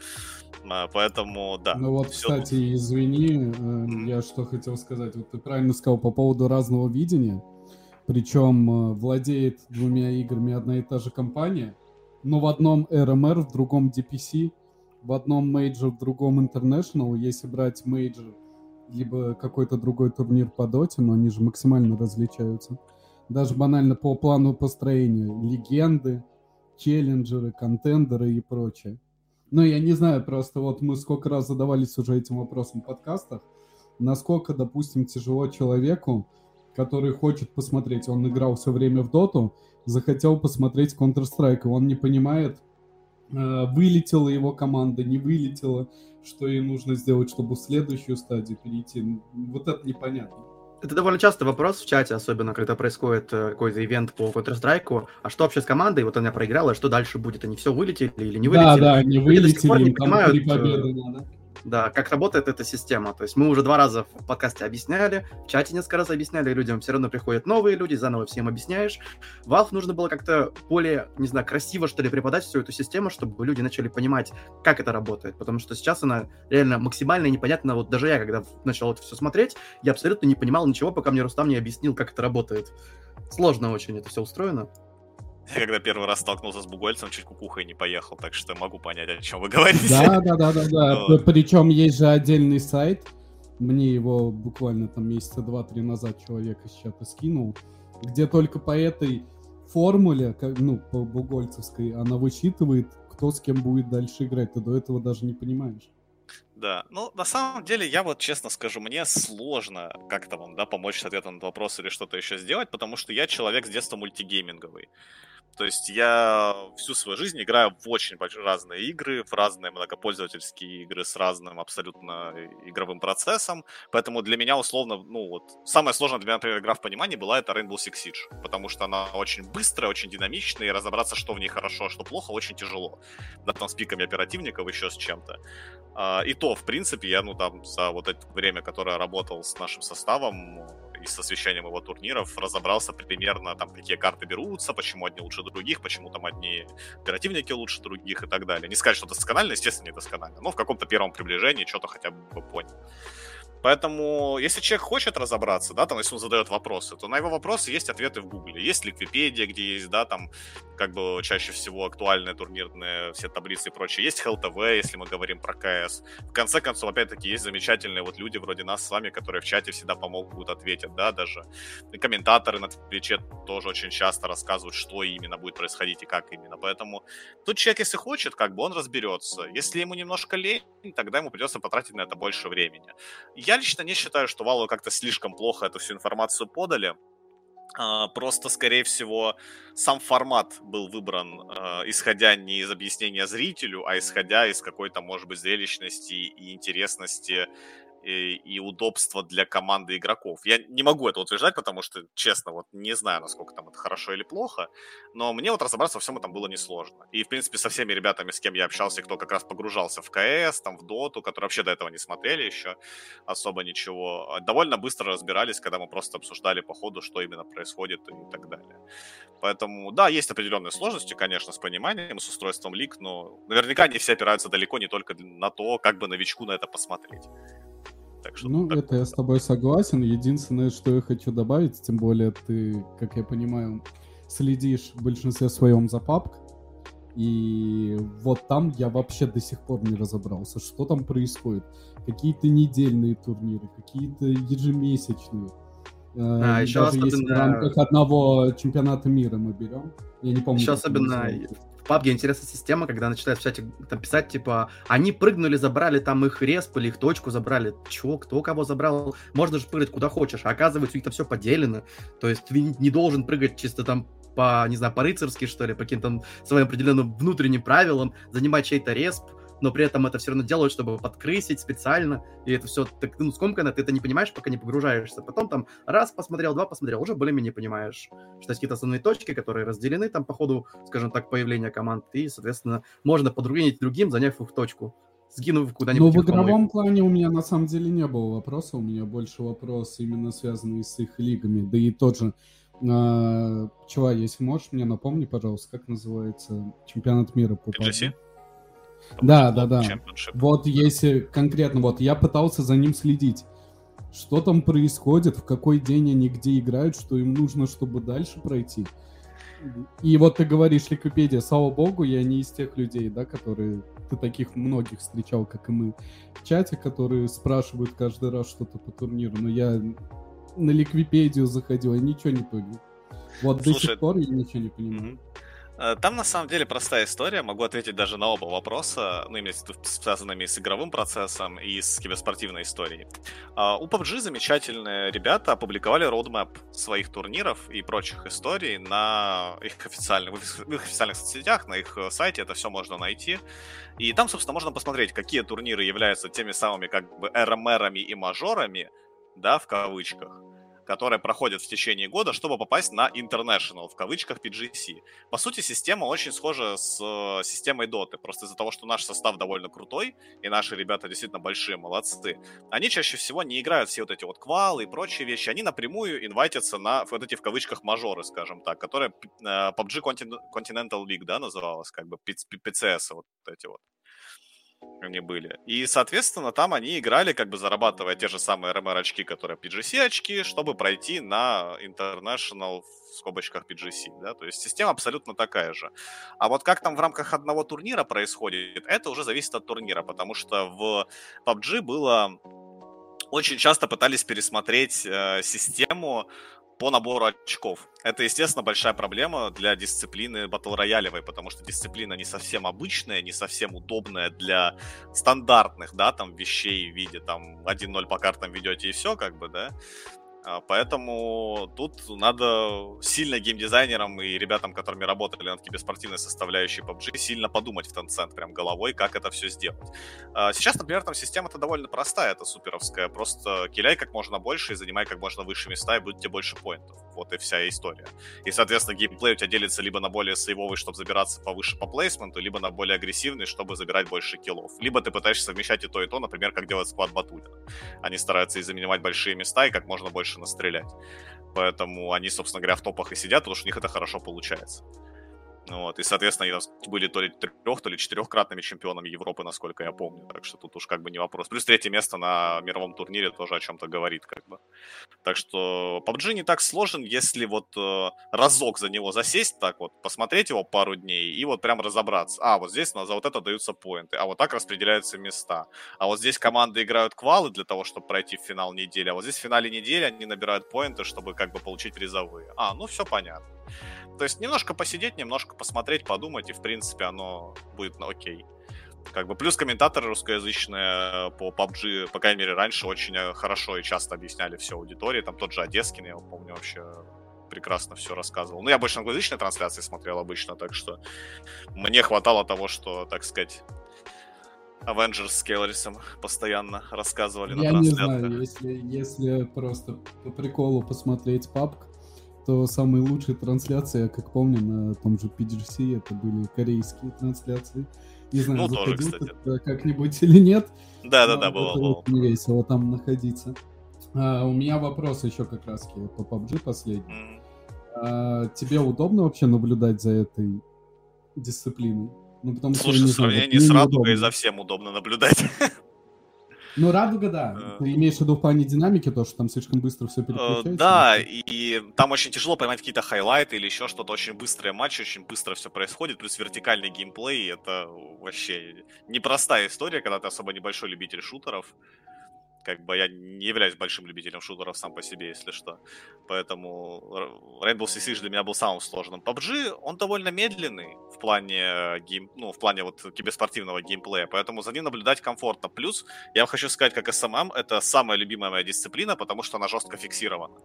[SPEAKER 3] А, поэтому, да.
[SPEAKER 2] Ну вот, все... кстати, извини, mm-hmm. я что хотел сказать. Вот ты правильно сказал по поводу разного видения. Причем э, владеет двумя играми одна и та же компания, но в одном RMR, в другом DPC, в одном Major, в другом International, если брать Major, либо какой-то другой турнир по доте, но они же максимально различаются. Даже банально по плану построения. Легенды, челленджеры, контендеры и прочее. Ну, я не знаю, просто вот мы сколько раз задавались уже этим вопросом в подкастах, насколько, допустим, тяжело человеку который хочет посмотреть, он играл все время в доту, захотел посмотреть Counter-Strike, и он не понимает, э, вылетела его команда, не вылетела, что ей нужно сделать, чтобы в следующую стадию перейти. Вот это непонятно.
[SPEAKER 1] Это довольно частый вопрос в чате, особенно когда происходит э, какой-то ивент по Counter-Strike. А что вообще с командой? Вот она проиграла, что дальше будет? Они все вылетели или не вылетели?
[SPEAKER 2] Да, да, не вылетели, не там три победы надо
[SPEAKER 1] да, как работает эта система. То есть мы уже два раза в подкасте объясняли, в чате несколько раз объясняли людям, все равно приходят новые люди, заново всем объясняешь. Valve нужно было как-то более, не знаю, красиво, что ли, преподать всю эту систему, чтобы люди начали понимать, как это работает. Потому что сейчас она реально максимально непонятна. Вот даже я, когда начал это все смотреть, я абсолютно не понимал ничего, пока мне Рустам не объяснил, как это работает. Сложно очень это все устроено.
[SPEAKER 3] Я когда первый раз столкнулся с бугольцем, чуть кукухой не поехал, так что могу понять, о чем вы говорите.
[SPEAKER 2] Да, да, да, да, да. Но... Причем есть же отдельный сайт. Мне его буквально там месяца два-три назад человек из чата скинул, где только по этой формуле, ну, по бугольцевской, она высчитывает, кто с кем будет дальше играть. Ты до этого даже не понимаешь.
[SPEAKER 3] Да, ну, на самом деле, я вот честно скажу, мне сложно как-то вам, да, помочь с ответом на вопрос или что-то еще сделать, потому что я человек с детства мультигейминговый. То есть я всю свою жизнь играю в очень разные игры, в разные многопользовательские игры с разным абсолютно игровым процессом. Поэтому для меня условно, ну вот, самая сложная для меня, например, игра в понимании была это Rainbow Six Siege. Потому что она очень быстрая, очень динамичная, и разобраться, что в ней хорошо, а что плохо, очень тяжело. Да, там с пиками оперативников, еще с чем-то. А, и то, в принципе, я, ну, там, за вот это время, которое работал с нашим составом, и с освещением его турниров разобрался примерно, там, какие карты берутся, почему одни лучше других, почему там одни оперативники лучше других и так далее. Не сказать, что досконально, естественно, не досконально, но в каком-то первом приближении что-то хотя бы понял. Поэтому, если человек хочет разобраться, да, там, если он задает вопросы, то на его вопросы есть ответы в Гугле. Есть Ликвипедия, где есть, да, там, как бы чаще всего актуальные турнирные все таблицы и прочее. Есть HLTV, если мы говорим про КС. В конце концов, опять-таки, есть замечательные вот люди вроде нас с вами, которые в чате всегда помогут, ответят, да, даже. И комментаторы на Твиче тоже очень часто рассказывают, что именно будет происходить и как именно. Поэтому тут человек, если хочет, как бы он разберется. Если ему немножко лень, тогда ему придется потратить на это больше времени. Я лично не считаю, что Valve как-то слишком плохо эту всю информацию подали. Uh, просто, скорее всего, сам формат был выбран, uh, исходя не из объяснения зрителю, а исходя из какой-то, может быть, зрелищности и интересности и, и удобство для команды игроков. Я не могу это утверждать, потому что, честно, вот не знаю, насколько там это хорошо или плохо, но мне вот разобраться во всем этом было несложно. И, в принципе, со всеми ребятами, с кем я общался, кто как раз погружался в КС, там, в Доту, которые вообще до этого не смотрели еще особо ничего, довольно быстро разбирались, когда мы просто обсуждали по ходу, что именно происходит и так далее. Поэтому, да, есть определенные сложности, конечно, с пониманием, с устройством лик, но наверняка они все опираются далеко не только на то, как бы новичку на это посмотреть.
[SPEAKER 2] Так что ну, это я с тобой согласен. Единственное, что я хочу добавить, тем более ты, как я понимаю, следишь в большинстве своем за PUBG, и вот там я вообще до сих пор не разобрался, что там происходит. Какие-то недельные турниры, какие-то ежемесячные. Э, а, еще Даже особенно... если в рамках одного чемпионата мира мы берем. Я не помню.
[SPEAKER 1] Еще особенно в PUBG интересная система, когда начинают в чате там, писать, типа, они прыгнули, забрали там их респ или их точку забрали. Чего, кто кого забрал? Можно же прыгать куда хочешь. А оказывается, у них там все поделено. То есть ты не должен прыгать чисто там по, не знаю, по-рыцарски, что ли, по каким-то своим определенным внутренним правилам, занимать чей-то респ, но при этом это все равно делают, чтобы подкрысить специально, и это все так, ну, скомкано, ты это не понимаешь, пока не погружаешься. Потом там раз посмотрел, два посмотрел, уже более-менее понимаешь, что есть какие-то основные точки, которые разделены там по ходу, скажем так, появления команд, и, соответственно, можно подругинить другим, заняв их точку скинув куда-нибудь.
[SPEAKER 2] Ну, в игровом плане у меня на самом деле не было вопроса, у меня больше вопрос именно связанный с их лигами, да и тот же а, Чувак, если можешь, мне напомни, пожалуйста, как называется чемпионат мира по PUBG? Да, да, да. Вот если конкретно, вот я пытался за ним следить. Что там происходит, в какой день они где играют, что им нужно, чтобы дальше пройти. И вот ты говоришь, Википедия, слава богу, я не из тех людей, да, которые... Ты таких многих встречал, как и мы, в чате, которые спрашивают каждый раз что-то по турниру, но я на Ликвипедию заходил, я ничего не понял. Вот Слушай, до сих пор я ничего не понимаю.
[SPEAKER 3] Э, там на самом деле простая история, могу ответить даже на оба вопроса, ну, именно связанными с игровым процессом и с киберспортивной историей. А, у PUBG замечательные ребята опубликовали роудмэп своих турниров и прочих историй на их официальных, в их официальных соцсетях, на их э, сайте, это все можно найти. И там, собственно, можно посмотреть, какие турниры являются теми самыми как бы РМРами и мажорами, да, в кавычках, которые проходят в течение года, чтобы попасть на International, в кавычках PGC. По сути, система очень схожа с э, системой Dota, просто из-за того, что наш состав довольно крутой, и наши ребята действительно большие, молодцы, они чаще всего не играют все вот эти вот квалы и прочие вещи, они напрямую инвайтятся на вот эти в кавычках мажоры, скажем так, которые э, PUBG Continental League, да, называлась, как бы PCS вот эти вот они были. И, соответственно, там они играли, как бы зарабатывая те же самые РМР очки, которые PGC очки, чтобы пройти на International в скобочках PGC, да, то есть система абсолютно такая же. А вот как там в рамках одного турнира происходит, это уже зависит от турнира, потому что в PUBG было очень часто пытались пересмотреть э, систему по набору очков. Это, естественно, большая проблема для дисциплины батл роялевой, потому что дисциплина не совсем обычная, не совсем удобная для стандартных, да, там, вещей в виде, там, 1-0 по картам ведете и все, как бы, да. А, поэтому тут надо сильно геймдизайнерам и ребятам, которыми работали над киберспортивной составляющей PUBG, сильно подумать в Tencent прям головой, как это все сделать. А, сейчас, например, там система-то довольно простая, это суперовская. Просто киляй как можно больше и занимай как можно выше места, и будет тебе больше поинтов. Вот и вся история. И, соответственно, геймплей у тебя делится либо на более сейвовый, чтобы забираться повыше по плейсменту, либо на более агрессивный, чтобы забирать больше киллов. Либо ты пытаешься совмещать и то, и то, например, как делает склад Батулина. Они стараются и занимать большие места, и как можно больше больше настрелять. Поэтому они, собственно говоря, в топах и сидят, потому что у них это хорошо получается. Вот, и, соответственно, они были то ли трех, то ли четырехкратными чемпионами Европы, насколько я помню. Так что тут уж как бы не вопрос. Плюс третье место на мировом турнире тоже о чем-то говорит, как бы. Так что PUBG не так сложен, если вот э, разок за него засесть, так вот, посмотреть его пару дней и вот прям разобраться. А, вот здесь за вот это даются поинты, а вот так распределяются места. А вот здесь команды играют квалы для того, чтобы пройти в финал недели, а вот здесь в финале недели они набирают поинты, чтобы как бы получить призовые. А, ну все понятно. То есть немножко посидеть, немножко посмотреть, подумать, и в принципе оно будет ну, окей. Как бы плюс комментаторы русскоязычные по PUBG, по крайней мере, раньше очень э, хорошо и часто объясняли все аудитории. Там тот же Одескин, я помню, вообще прекрасно все рассказывал. Ну, я больше англоязычные трансляции смотрел обычно, так что мне хватало того, что, так сказать, Avengers с Келлерисом постоянно рассказывали
[SPEAKER 2] я на трансляциях. Я не знаю, если, если просто по приколу посмотреть папк, что самые лучшие трансляции, я как помню, на том же PGC это были корейские трансляции. Не знаю, ну, тоже, кстати. как-нибудь или нет.
[SPEAKER 3] Да-да-да, было.
[SPEAKER 2] Это было. не весело там находиться. А, у меня вопрос еще как раз по PUBG последний. Mm. А, тебе удобно вообще наблюдать за этой дисциплиной?
[SPEAKER 3] Ну, потому Слушай, что, в сравнении с радугой за всем удобно наблюдать.
[SPEAKER 2] Ну, радуга, да. Э, Ты имеешь в виду в плане динамики, то, что там слишком быстро все переключается?
[SPEAKER 3] Да, и там очень тяжело поймать какие-то хайлайты или еще что-то. Очень быстрые матчи, очень быстро все происходит, плюс вертикальный геймплей. Это вообще непростая история, когда ты особо небольшой любитель шутеров. Как бы я не являюсь большим любителем шутеров сам по себе, если что. Поэтому Rainbow Six Siege для меня был самым сложным. PUBG, он довольно медленный в плане, гейм, ну, в плане вот киберспортивного геймплея, поэтому за ним наблюдать комфортно. Плюс, я хочу сказать, как SMM, это самая любимая моя дисциплина, потому что она жестко фиксирована.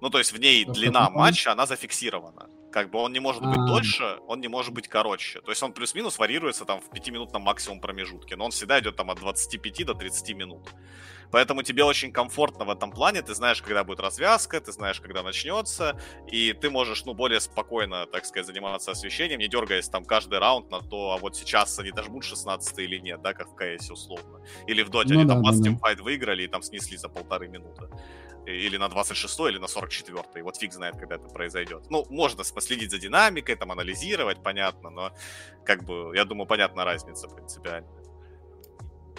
[SPEAKER 3] Ну, то есть в ней длина матча, она зафиксирована. Как бы он не может быть А-а-а. дольше, он не может быть короче. То есть он плюс-минус варьируется там в 5-минутном максимум промежутке, но он всегда идет там от 25 до 30 минут. Поэтому тебе очень комфортно в этом плане, ты знаешь, когда будет развязка, ты знаешь, когда начнется, и ты можешь, ну, более спокойно, так сказать, заниматься освещением, не дергаясь там каждый раунд на то, а вот сейчас они дожмут 16 или нет, да, как в КС условно. Или в Доте ну, они да, там да, да. Fight выиграли и там снесли за полторы минуты или на 26 или на 44 и вот фиг знает, когда это произойдет. Ну, можно последить за динамикой, там, анализировать, понятно, но, как бы, я думаю, понятна разница принципиально.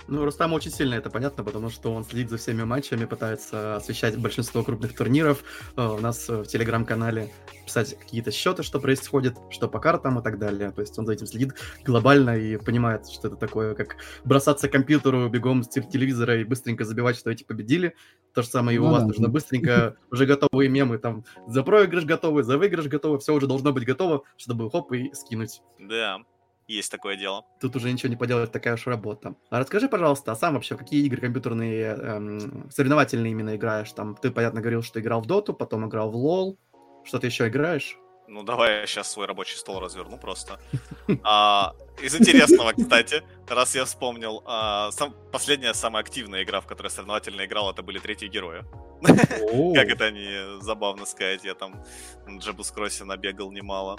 [SPEAKER 1] Ну, Рустам очень сильно это понятно, потому что он следит за всеми матчами, пытается освещать большинство крупных турниров. Э, у нас в телеграм-канале писать какие-то счеты, что происходит, что по картам и так далее. То есть он за этим следит глобально и понимает, что это такое, как бросаться к компьютеру бегом с телевизора и быстренько забивать, что эти победили. То же самое и у ну, вас. Да. Нужно быстренько уже готовые мемы, там, за проигрыш готовы, за выигрыш готовы, все уже должно быть готово, чтобы хоп и скинуть.
[SPEAKER 3] Да. Есть такое дело.
[SPEAKER 1] Тут уже ничего не поделать, такая уж работа. А расскажи, пожалуйста, а сам вообще, какие игры компьютерные, эм, соревновательные именно играешь? Там, ты, понятно, говорил, что играл в Доту, потом играл в Лол. Что ты еще играешь?
[SPEAKER 3] Ну, давай я сейчас свой рабочий стол разверну просто. А, из интересного, кстати, раз я вспомнил, а, сам, последняя самая активная игра, в которой соревновательно играл, это были третьи герои. Как это не забавно сказать, я там Джебус Кроссе набегал немало.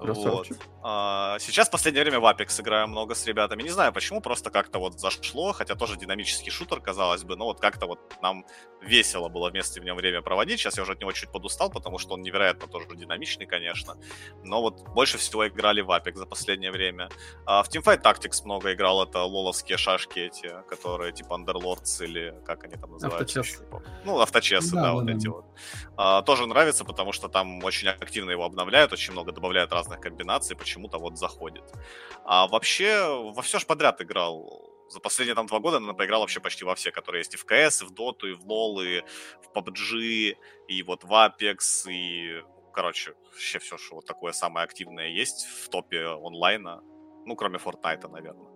[SPEAKER 3] Вот. А, сейчас в последнее время в Apex играю много с ребятами. Не знаю почему, просто как-то вот зашло, хотя тоже динамический шутер, казалось бы, но вот как-то вот нам весело было вместе в нем время проводить. Сейчас я уже от него чуть подустал, потому что он невероятно тоже динамичный, конечно. Но вот больше всего играли в Apex за последнее время. А в Teamfight Tactics много играл, это лоловские шашки эти, которые типа Underlords или как они там называются? Авточес. Ну, авточесы, да, да, вот да. эти вот. А, тоже нравится, потому что там очень активно его обновляют, очень много добавляют разных комбинаций, почему-то вот заходит. А вообще во все ж подряд играл за последние там два года, наверное, поиграл вообще почти во все, которые есть и в CS, и в Dota, и в LoL, и в PUBG, и вот в Apex, и, короче, вообще все, что вот такое самое активное есть в топе онлайна, ну, кроме Fortnite, наверное.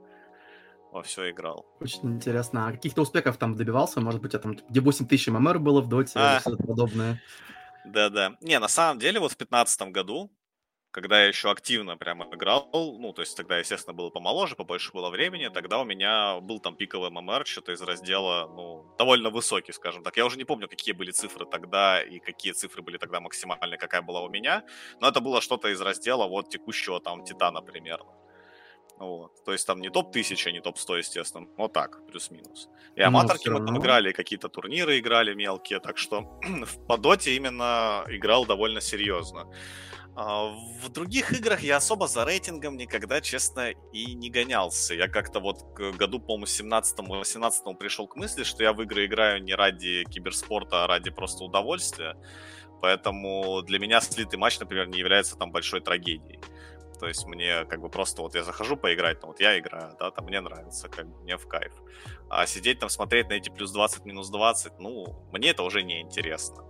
[SPEAKER 3] Во все играл.
[SPEAKER 1] Очень интересно. А каких-то успехов там добивался? Может быть, а там где 8 тысяч ММР было в Доте, а, что-то подобное?
[SPEAKER 3] Да-да. Не, на самом деле, вот в 2015 году когда я еще активно прямо играл, ну, то есть тогда, естественно, было помоложе, побольше было времени, тогда у меня был там пиковый ММР, что-то из раздела, ну, довольно высокий, скажем так. Я уже не помню, какие были цифры тогда и какие цифры были тогда максимальные, какая была у меня, но это было что-то из раздела вот текущего там Титана примерно. Вот. То есть там не топ-1000, не топ-100, естественно. Вот так, плюс-минус. И ну, аматорки мы там играли, какие-то турниры играли мелкие, так что по доте именно играл довольно серьезно. А, в других играх я особо за рейтингом никогда, честно, и не гонялся. Я как-то вот к году, по-моему, 17-18 пришел к мысли, что я в игры играю не ради киберспорта, а ради просто удовольствия. Поэтому для меня слитый матч, например, не является там большой трагедией. То есть мне как бы просто вот я захожу поиграть, ну вот я играю, да, там мне нравится, как бы мне в кайф. А сидеть там смотреть на эти плюс 20, минус 20, ну, мне это уже не интересно.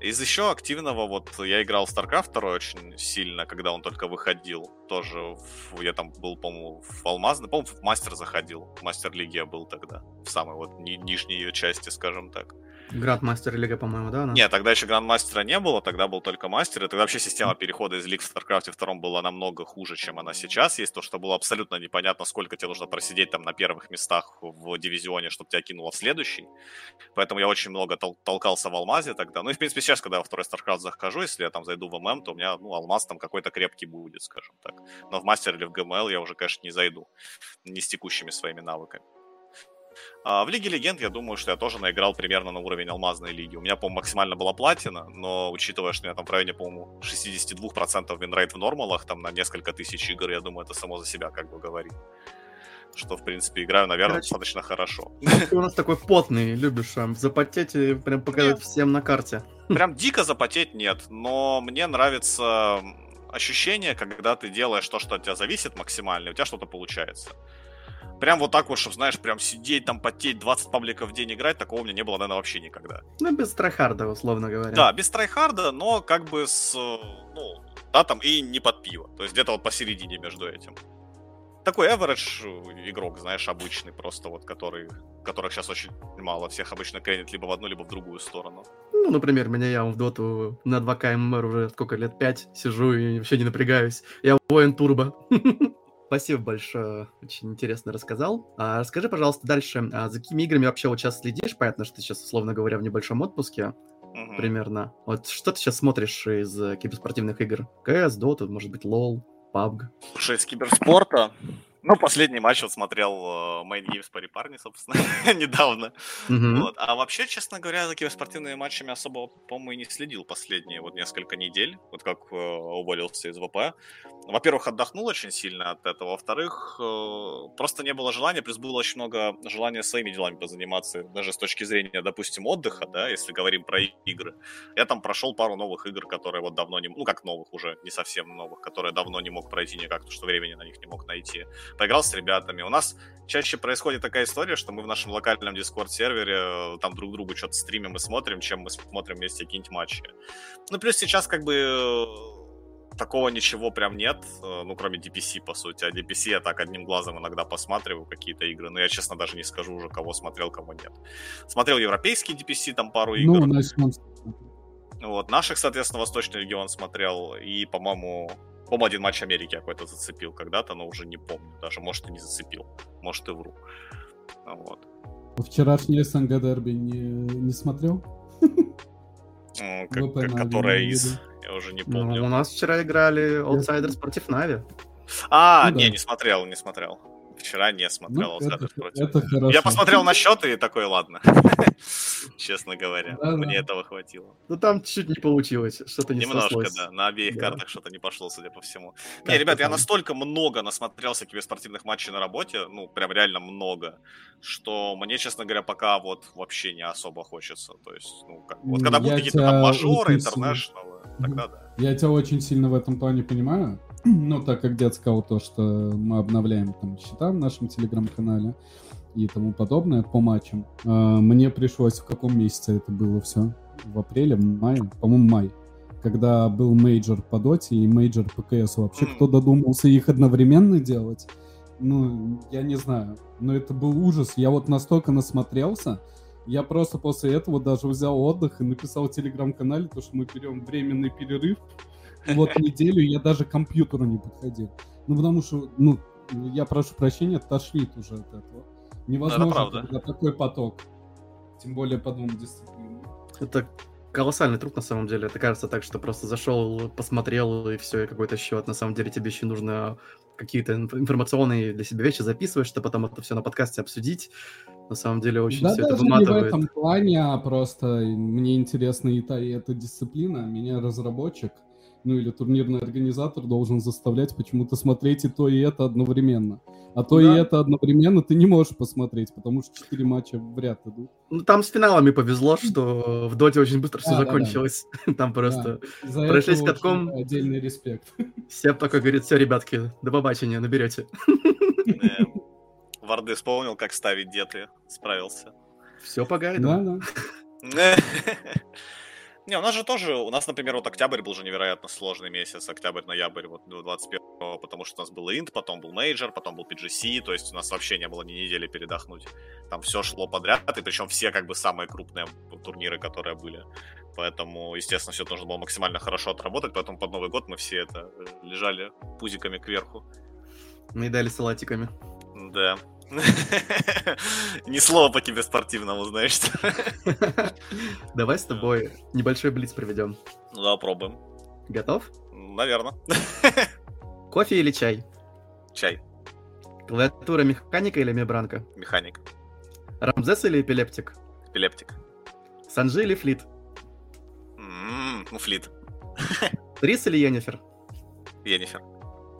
[SPEAKER 3] Из еще активного, вот я играл в StarCraft 2 очень сильно, когда он только выходил. Тоже в, я там был, по-моему, в Алмазный, по-моему, в Мастер заходил. В Мастер Лиге я был тогда, в самой вот ни, нижней ее части, скажем так.
[SPEAKER 1] Грандмастер Лига, по-моему, да? Она?
[SPEAKER 3] Нет, тогда еще Грандмастера не было, тогда был только Мастер. И тогда вообще система перехода из Лиг в StarCraft 2 была намного хуже, чем она сейчас есть. То, что было абсолютно непонятно, сколько тебе нужно просидеть там на первых местах в дивизионе, чтобы тебя кинуло в следующий. Поэтому я очень много тол- толкался в Алмазе тогда. Ну и, в принципе, сейчас, когда я во второй StarCraft захожу, если я там зайду в ММ, то у меня, ну, Алмаз там какой-то крепкий будет, скажем так. Но в Мастер или в ГМЛ я уже, конечно, не зайду. Не с текущими своими навыками. А в Лиге Легенд, я думаю, что я тоже наиграл примерно на уровень алмазной лиги. У меня, по-моему, максимально была платина, но учитывая, что у меня там в районе, по-моему, 62% винрейт в нормалах, там на несколько тысяч игр, я думаю, это само за себя как бы говорит. что, в принципе, играю, наверное, Короче, достаточно хорошо.
[SPEAKER 1] Ты у нас такой потный, любишь там запотеть и прям показать нет. всем на карте.
[SPEAKER 3] Прям дико запотеть нет, но мне нравится ощущение, когда ты делаешь то, что от тебя зависит максимально, и у тебя что-то получается. Прям вот так вот, чтобы, знаешь, прям сидеть, там, потеть, 20 пабликов в день играть, такого у меня не было, наверное, вообще никогда.
[SPEAKER 1] Ну, без трайхарда, условно говоря.
[SPEAKER 3] Да, без трайхарда, но как бы с, ну, да, там, и не под пиво. То есть где-то вот посередине между этим. Такой average игрок, знаешь, обычный, просто вот, который, которых сейчас очень мало. Всех обычно кренит либо в одну, либо в другую сторону.
[SPEAKER 1] Ну, например, меня я в доту на 2К ММР уже сколько лет, 5 сижу и вообще не напрягаюсь. Я воин турбо. Спасибо большое, очень интересно рассказал. А, расскажи, пожалуйста, дальше, а за какими играми вообще вот сейчас следишь? Понятно, что ты сейчас, условно говоря, в небольшом отпуске угу. примерно. Вот что ты сейчас смотришь из киберспортивных игр? КС, Дота, может быть, LoL, PUBG?
[SPEAKER 3] Слушай, из киберспорта ну, последний матч вот смотрел Main Games по репарне, собственно, недавно. Mm-hmm. Вот. А вообще, честно говоря, за киберспортивными матчами особо, по-моему, и не следил последние вот несколько недель, вот как uh, уволился из ВП. Во-первых, отдохнул очень сильно от этого. Во-вторых, uh, просто не было желания, плюс было очень много желания своими делами позаниматься, даже с точки зрения, допустим, отдыха, да, если говорим про игры. Я там прошел пару новых игр, которые вот давно не... Ну, как новых уже, не совсем новых, которые давно не мог пройти никак, потому что времени на них не мог найти поиграл с ребятами. У нас чаще происходит такая история, что мы в нашем локальном дискорд-сервере э, там друг другу что-то стримим и смотрим, чем мы смотрим вместе какие-нибудь матчи. Ну, плюс сейчас как бы э, такого ничего прям нет, э, ну, кроме DPC, по сути. А DPC я так одним глазом иногда посматриваю какие-то игры, но я, честно, даже не скажу уже, кого смотрел, кого нет. Смотрел европейский DPC, там пару ну, игр. Ну, вот, наших, соответственно, Восточный регион смотрел, и, по-моему, по-моему, один матч Америки какой-то зацепил когда-то, но уже не помню. Даже, может, и не зацепил. Может, и вру. Вот.
[SPEAKER 2] Вчерашний СНГ дерби не, не смотрел?
[SPEAKER 3] Ну, которая из... Я уже не помню.
[SPEAKER 1] у нас вчера играли Outsiders против Нави.
[SPEAKER 3] А, ну не, не смотрел, не смотрел. Вчера не смотрел ну, это, против. Это хорошо. Я посмотрел на счеты и такой, ладно. Честно говоря, да, мне да. этого хватило.
[SPEAKER 1] Ну там чуть не получилось, что-то не
[SPEAKER 3] Немножко,
[SPEAKER 1] сослось.
[SPEAKER 3] да. На обеих да. картах что-то не пошло, судя по всему. Как не, ребят, я настолько много насмотрелся киберспортивных матчей на работе, ну, прям реально много, что мне, честно говоря, пока вот вообще не особо хочется. То есть, ну, как, вот когда будут какие-то там мажоры, интернешнлы, тогда да.
[SPEAKER 2] Я тебя очень сильно в этом плане понимаю. Ну, так как дед сказал то, что мы обновляем там счета в нашем телеграм-канале и тому подобное по матчам. А, мне пришлось в каком месяце это было все? В апреле, в мае? По-моему, май. Когда был мейджор по доте и мейджор по КС. Вообще, кто додумался их одновременно делать? Ну, я не знаю. Но это был ужас. Я вот настолько насмотрелся, я просто после этого даже взял отдых и написал в телеграм-канале, то, что мы берем временный перерыв, вот неделю я даже к компьютеру не подходил. Ну, потому что, ну, я прошу прощения, тошнит уже от этого. Невозможно, когда такой поток. Тем более по двум дисциплинам.
[SPEAKER 1] Это колоссальный труд на самом деле. Это кажется так, что просто зашел, посмотрел и все, и какой-то счет. На самом деле тебе еще нужно какие-то информационные для себя вещи записывать, чтобы потом это все на подкасте обсудить. На самом деле очень да, все это выматывает.
[SPEAKER 2] не в этом плане, а просто мне интересна и та, и эта дисциплина. Меня разработчик ну или турнирный организатор должен заставлять почему-то смотреть и то, и это одновременно. А то да. и это одновременно ты не можешь посмотреть, потому что четыре матча в ряд идут.
[SPEAKER 1] Ну, там с финалами повезло, что в Доте очень быстро все закончилось. Да, да. Там просто да. прошлись катком.
[SPEAKER 2] Отдельный респект.
[SPEAKER 1] Сеп такой говорит, все, ребятки, до побачения, наберете.
[SPEAKER 3] Варды вспомнил, как ставить деты, справился.
[SPEAKER 1] Все по гайду. Да,
[SPEAKER 3] да. Не, у нас же тоже, у нас, например, вот октябрь был же невероятно сложный месяц, октябрь-ноябрь, вот 21 потому что у нас был инт, потом был мейджор, потом был PGC, то есть у нас вообще не было ни недели передохнуть. Там все шло подряд, и причем все как бы самые крупные турниры, которые были. Поэтому, естественно, все нужно было максимально хорошо отработать, поэтому под Новый год мы все это э, лежали пузиками кверху.
[SPEAKER 1] Наедали салатиками.
[SPEAKER 3] Да. Ни слова по тебе спортивному, знаешь.
[SPEAKER 1] Давай с тобой небольшой блиц проведем.
[SPEAKER 3] Ну да, пробуем.
[SPEAKER 1] Готов?
[SPEAKER 3] Наверное.
[SPEAKER 1] Кофе или чай?
[SPEAKER 3] Чай.
[SPEAKER 1] Клавиатура механика или мембранка?
[SPEAKER 3] Механик.
[SPEAKER 1] Рамзес или эпилептик?
[SPEAKER 3] Эпилептик.
[SPEAKER 1] Санджи или флит?
[SPEAKER 3] ну, флит.
[SPEAKER 1] Трис или Йеннифер?
[SPEAKER 3] Йеннифер.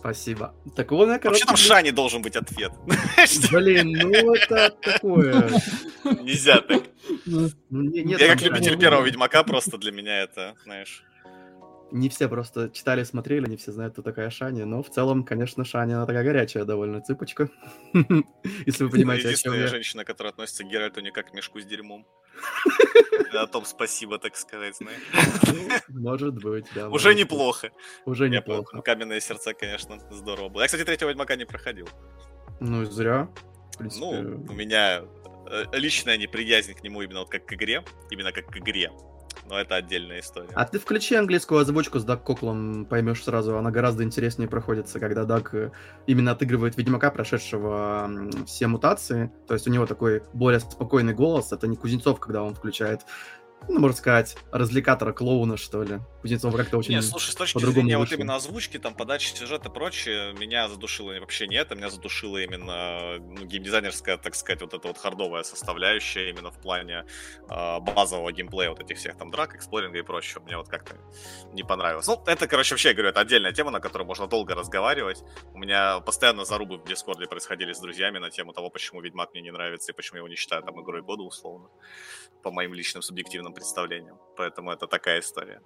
[SPEAKER 1] Спасибо. Так он
[SPEAKER 3] Вообще там Шани должен быть ответ.
[SPEAKER 1] Блин, ну это такое.
[SPEAKER 3] Нельзя так. Ну, Я как любитель первого Ведьмака, просто для меня это, знаешь
[SPEAKER 1] не все просто читали, смотрели, не все знают, кто такая Шани, но в целом, конечно, Шани, она такая горячая довольно цыпочка, если вы понимаете, о чем
[SPEAKER 3] я. женщина, которая относится к Геральту не как к мешку с дерьмом. О том спасибо, так сказать, знаешь.
[SPEAKER 1] Ну, может быть, да.
[SPEAKER 3] Уже неплохо.
[SPEAKER 1] Уже неплохо.
[SPEAKER 3] Каменные сердца, конечно, здорово было. Я, кстати, третьего Ведьмака не проходил.
[SPEAKER 1] Ну, зря.
[SPEAKER 3] Ну, у меня э, личная неприязнь к нему именно вот как к игре, именно как к игре но это отдельная история.
[SPEAKER 1] А ты включи английскую озвучку с Даг Коклом, поймешь сразу, она гораздо интереснее проходится, когда Даг э, именно отыгрывает Ведьмака, прошедшего все мутации, то есть у него такой более спокойный голос, это не Кузнецов, когда он включает ну, можно сказать, развлекатора, клоуна, что ли. Кузнецов как-то очень
[SPEAKER 3] Не, слушай, с точки зрения вот именно озвучки, там, подачи сюжета и прочее, меня задушило вообще не это, меня задушила именно ну, геймдизайнерская, так сказать, вот эта вот хардовая составляющая именно в плане э, базового геймплея вот этих всех там драк, эксплоринга и прочего. Мне вот как-то не понравилось. Ну, это, короче, вообще, я говорю, это отдельная тема, на которую можно долго разговаривать. У меня постоянно зарубы в Дискорде происходили с друзьями на тему того, почему Ведьмак мне не нравится и почему я его не считаю там игрой года, условно, по моим личным субъективным представлением. Поэтому это такая история.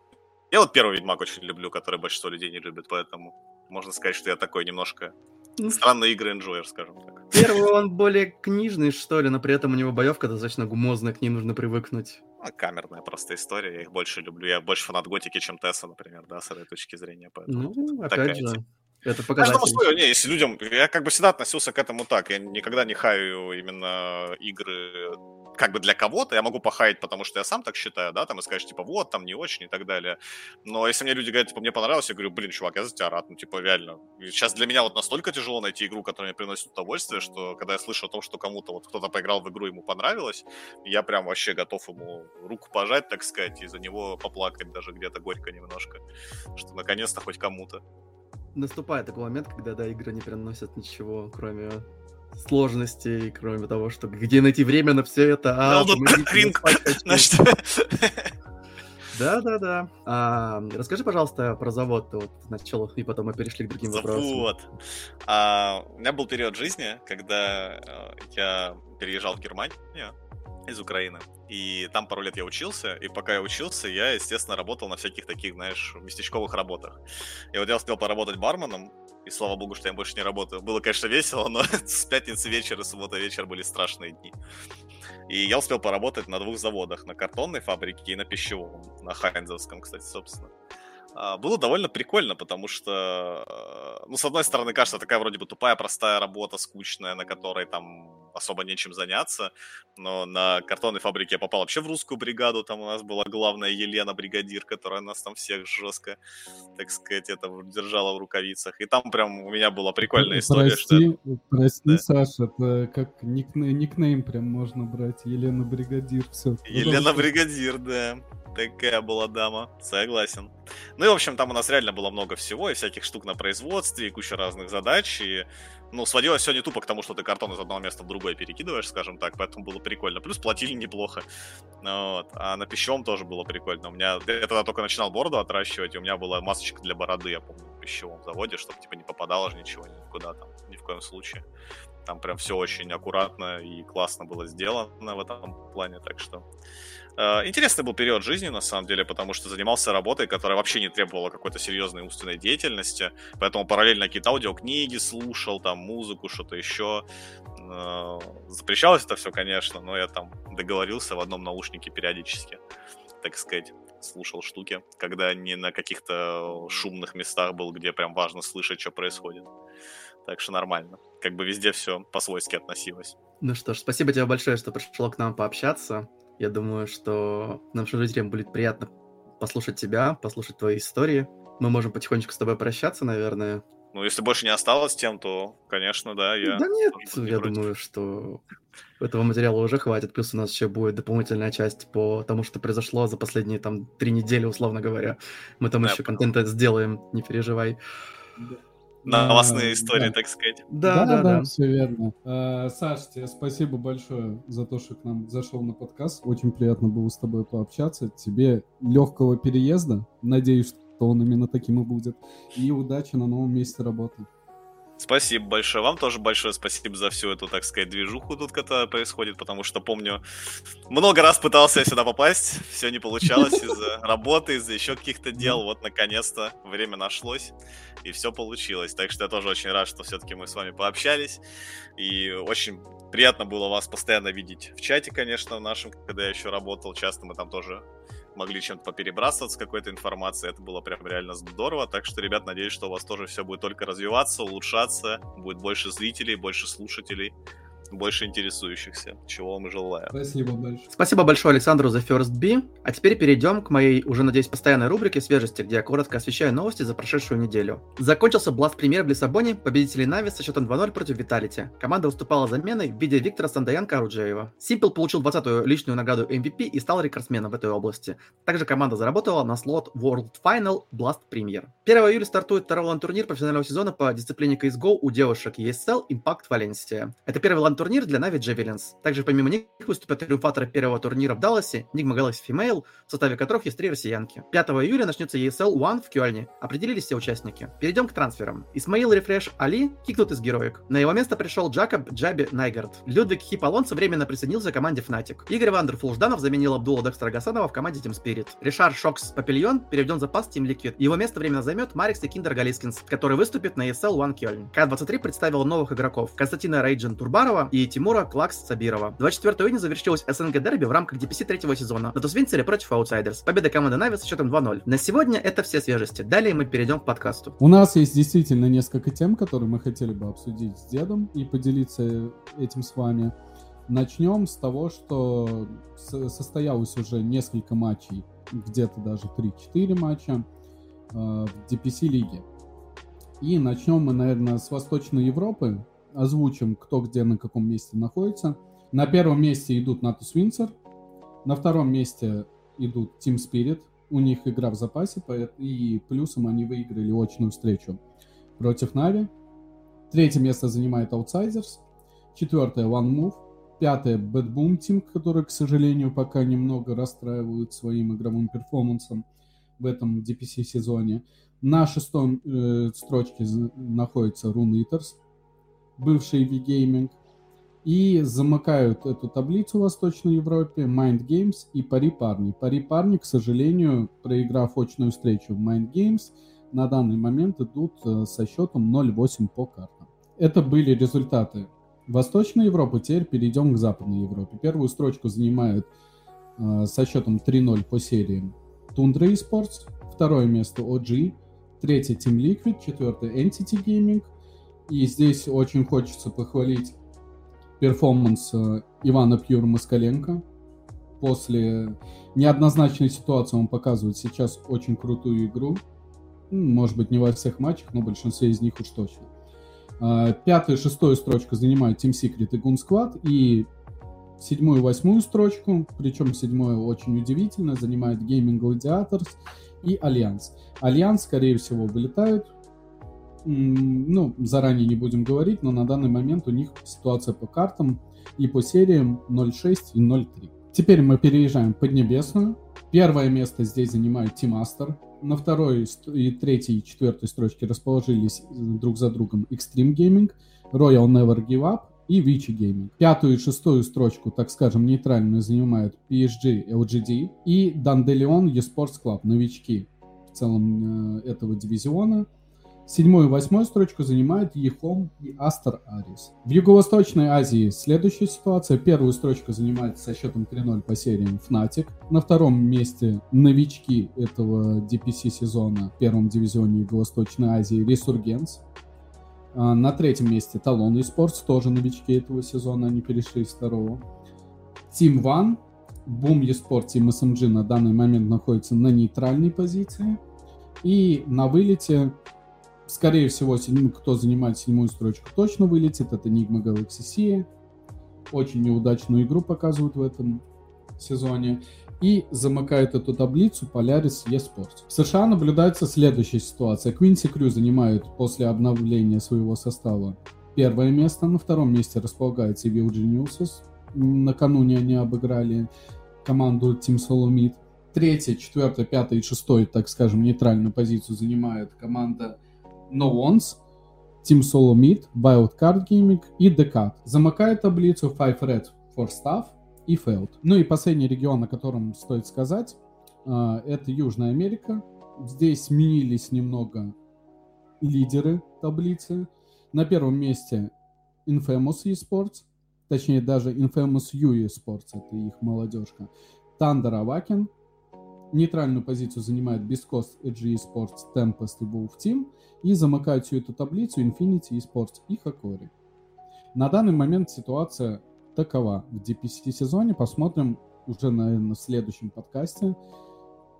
[SPEAKER 3] Я вот первый Ведьмак очень люблю, который большинство людей не любит, поэтому можно сказать, что я такой немножко ну, странные игры энджойер, скажем так.
[SPEAKER 1] Первый он более книжный, что ли, но при этом у него боевка достаточно гумозная, к ней нужно привыкнуть.
[SPEAKER 3] А, камерная просто история, я их больше люблю. Я больше фанат готики, чем Тесса, например, да, с этой точки зрения.
[SPEAKER 1] Поэтому ну, опять же, тема.
[SPEAKER 3] Это показатель. свое, не, если людям... Я как бы всегда относился к этому так. Я никогда не хаю именно игры как бы для кого-то, я могу похаять, потому что я сам так считаю, да, там, и скажешь, типа, вот, там не очень и так далее. Но если мне люди говорят, типа, мне понравилось, я говорю, блин, чувак, я за тебя рад, ну, типа, реально. сейчас для меня вот настолько тяжело найти игру, которая мне приносит удовольствие, что когда я слышу о том, что кому-то вот кто-то поиграл в игру, ему понравилось, я прям вообще готов ему руку пожать, так сказать, и за него поплакать даже где-то горько немножко, что наконец-то хоть кому-то.
[SPEAKER 1] Наступает такой момент, когда, да, игры не приносят ничего, кроме сложностей, кроме того, что где найти время на все это. А, да, да, да. А, расскажи, пожалуйста, про завод. Вот начал, и потом мы перешли к другим завод. вопросам.
[SPEAKER 3] Завод. А, у меня был период жизни, когда э, я переезжал в Германию из Украины. И там пару лет я учился, и пока я учился, я, естественно, работал на всяких таких, знаешь, местечковых работах. И вот я успел поработать барменом, и слава богу, что я больше не работаю. Было, конечно, весело, но с пятницы вечера и суббота вечер были страшные дни. И я успел поработать на двух заводах, на картонной фабрике и на пищевом, на Хайнзовском, кстати, собственно. А, было довольно прикольно, потому что, э, ну, с одной стороны, кажется, такая вроде бы тупая, простая работа, скучная, на которой там особо нечем заняться, но на картонной фабрике я попал вообще в русскую бригаду, там у нас была главная Елена, бригадир, которая нас там всех жестко, так сказать, это держала в рукавицах, и там прям у меня была прикольная история,
[SPEAKER 2] прости, что... Прости, да. Саша, это как никнейм, никнейм прям можно брать, Елена Бригадир, все.
[SPEAKER 3] Елена Бригадир, да. Такая была дама, согласен. Ну и, в общем, там у нас реально было много всего, и всяких штук на производстве, и куча разных задач, и, ну, сводилось все не тупо к тому, что ты картон из одного места в другое перекидываешь, скажем так, поэтому было прикольно. Плюс платили неплохо, вот. А на пищевом тоже было прикольно. У меня, я тогда только начинал бороду отращивать, и у меня была масочка для бороды, я помню, в пищевом заводе, чтобы, типа, не попадало же ничего никуда там, ни в коем случае. Там прям все очень аккуратно и классно было сделано в этом плане, так что интересный был период жизни, на самом деле, потому что занимался работой, которая вообще не требовала какой-то серьезной умственной деятельности, поэтому параллельно какие-то аудиокниги слушал, там, музыку, что-то еще. Э, запрещалось это все, конечно, но я там договорился в одном наушнике периодически, так сказать, слушал штуки, когда не на каких-то шумных местах был, где прям важно слышать, что происходит. Так что нормально. Как бы везде все по-свойски относилось.
[SPEAKER 1] Ну что ж, спасибо тебе большое, что пришел к нам пообщаться. Я думаю, что нашим жителям будет приятно послушать тебя, послушать твои истории. Мы можем потихонечку с тобой прощаться, наверное.
[SPEAKER 3] Ну, если больше не осталось тем, то, конечно, да, я...
[SPEAKER 1] Да нет, не я против. думаю, что этого материала уже хватит. Плюс у нас еще будет дополнительная часть по тому, что произошло за последние там три недели, условно говоря. Мы там да, еще контент сделаем, не переживай.
[SPEAKER 3] Да новостные истории, так сказать.
[SPEAKER 2] Да, да, да, все верно. А, Саш, тебе спасибо большое за то, что к нам зашел на подкаст. Очень приятно было с тобой пообщаться. Тебе легкого переезда. Надеюсь, то он именно таким и будет. И удачи на новом месте работы.
[SPEAKER 3] Спасибо большое. Вам тоже большое спасибо за всю эту, так сказать, движуху тут, которая происходит, потому что помню, много раз пытался я сюда попасть, все не получалось из-за работы, из-за еще каких-то дел. Вот, наконец-то, время нашлось, и все получилось. Так что я тоже очень рад, что все-таки мы с вами пообщались, и очень приятно было вас постоянно видеть в чате, конечно, в нашем, когда я еще работал. Часто мы там тоже могли чем-то поперебрасываться, какой-то информацией. Это было прям реально здорово. Так что, ребят, надеюсь, что у вас тоже все будет только развиваться, улучшаться, будет больше зрителей, больше слушателей больше интересующихся, чего вам желаю.
[SPEAKER 2] Спасибо большое.
[SPEAKER 1] Спасибо большое Александру за First B. А теперь перейдем к моей, уже, надеюсь, постоянной рубрике «Свежести», где я коротко освещаю новости за прошедшую неделю. Закончился Blast премьер в Лиссабоне, победители Нави со счетом 2-0 против Виталити. Команда выступала заменой в виде Виктора Сандаяна Аруджеева. Симпл получил 20-ю личную награду MVP и стал рекордсменом в этой области. Также команда заработала на слот World Final Blast Premier. 1 июля стартует второй лан-турнир профессионального сезона по дисциплине CSGO у девушек ESL Impact Valencia. Это первый лан турнир для Na'Vi Javelins. Также помимо них выступят триумфаторы первого турнира в Далласе, Nigma Galaxy Female, в составе которых есть три россиянки. 5 июля начнется ESL One в Кёльне. Определились все участники. Перейдем к трансферам. Исмаил Refrezh Али кикнут из Heroic. На его место пришел Джакоб Jabbi Найгард. Людвиг HEAP временно присоединился к команде Fnatic. Игорь w0nderful Жданов заменил Абдула Degster а Гасанова в команде Team Spirit. Ришар Шокс Папильон переведен в запас Team Liquid. Его место временно займет Марекс YEKINDAR Галинскис, который выступит на ESL One Кёльн. K23 представил новых игроков Константина Рейджин Турбарова и Тимур Тимура Клакс Сабирова. 24 июня завершилась СНГ Дерби в рамках DPC третьего сезона. На Тусвинцере против Аутсайдерс. Победа команды Нави с счетом 2-0. На сегодня это все свежести. Далее мы перейдем к подкасту.
[SPEAKER 2] У нас есть действительно несколько тем, которые мы хотели бы обсудить с дедом и поделиться этим с вами. Начнем с того, что состоялось уже несколько матчей, где-то даже 3-4 матча э, в DPC-лиге. И начнем мы, наверное, с Восточной Европы, озвучим, кто где на каком месте находится. На первом месте идут Натус Винцер, на втором месте идут Team Spirit, у них игра в запасе, и плюсом они выиграли очную встречу против Нави. Третье место занимает Outsiders, четвертое One Move, пятое Bad Boom Team, который, к сожалению, пока немного расстраивают своим игровым перформансом в этом DPC сезоне. На шестой э, строчке находится Rune Eaters, бывший V-Gaming, и замыкают эту таблицу в Восточной Европе Mind Games и Пари Парни. Пари Парни, к сожалению, проиграв очную встречу в Mind Games, на данный момент идут э, со счетом 0-8 по картам. Это были результаты Восточной Европы. Теперь перейдем к Западной Европе. Первую строчку занимают э, со счетом 3-0 по серии Tundra Esports, второе место OG, третье Team Liquid, четвертое Entity Gaming, и здесь очень хочется похвалить перформанс э, Ивана Пьюр Москаленко. После неоднозначной ситуации он показывает сейчас очень крутую игру. Может быть, не во всех матчах, но в большинстве из них уж точно. Э, пятую шестую строчку занимают Team Secret и Goon Squad. И седьмую восьмую строчку, причем седьмую очень удивительно, занимает Gaimin Gladiators и Alliance. Alliance, скорее всего, вылетают ну, заранее не будем говорить, но на данный момент у них ситуация по картам и по сериям 0.6 и 0.3. Теперь мы переезжаем в Поднебесную. Первое место здесь занимает Team Aster. На второй и третьей и четвертой строчке расположились друг за другом Extreme Gaming, Royal Never Give Up и Vici Gaming. Пятую и шестую строчку, так скажем, нейтральную занимают PSG, LGD и Dandelion eSports Club, новички в целом э, этого дивизиона. Седьмую и восьмую строчку занимают Ехом и Астер Арис. В Юго-Восточной Азии следующая ситуация. Первую строчку занимает со счетом 3-0 по сериям Fnatic. На втором месте новички этого DPC сезона в первом дивизионе Юго-Восточной Азии Resurgence. А на третьем месте Talon Esports, тоже новички этого сезона, они перешли из второго. Team One, Boom Esports Team SMG на данный момент находится на нейтральной позиции. И на вылете Скорее всего, седьмой, кто занимает седьмую строчку, точно вылетит. Это Enigma Galaxy C. Очень неудачную игру показывают в этом сезоне. И замыкает эту таблицу Polaris eSports. В США наблюдается следующая ситуация. Quincy Crew занимает после обновления своего состава первое место. На втором месте располагается Evil. Накануне они обыграли команду Team Solomid. третье, четвертое, пятое и шестое, так скажем, нейтральную позицию занимает команда No Ones, Team Solo Meet, Wildcard Gaming и Decat. Замыкает таблицу Five Red for Staff и Failed. Ну и последний регион, о котором стоит сказать, а, это Южная Америка. Здесь сменились немного лидеры таблицы. На первом месте Infamous eSports, точнее даже Infamous U eSports, это их молодежка. Thunder Авакин. Нейтральную позицию занимает Biscost, Edge eSports, Tempest и Wolf Team. И замыкают всю эту таблицу Infinity eSports и Hakori. На данный момент ситуация такова. В DPC сезоне посмотрим уже, наверное, в следующем подкасте,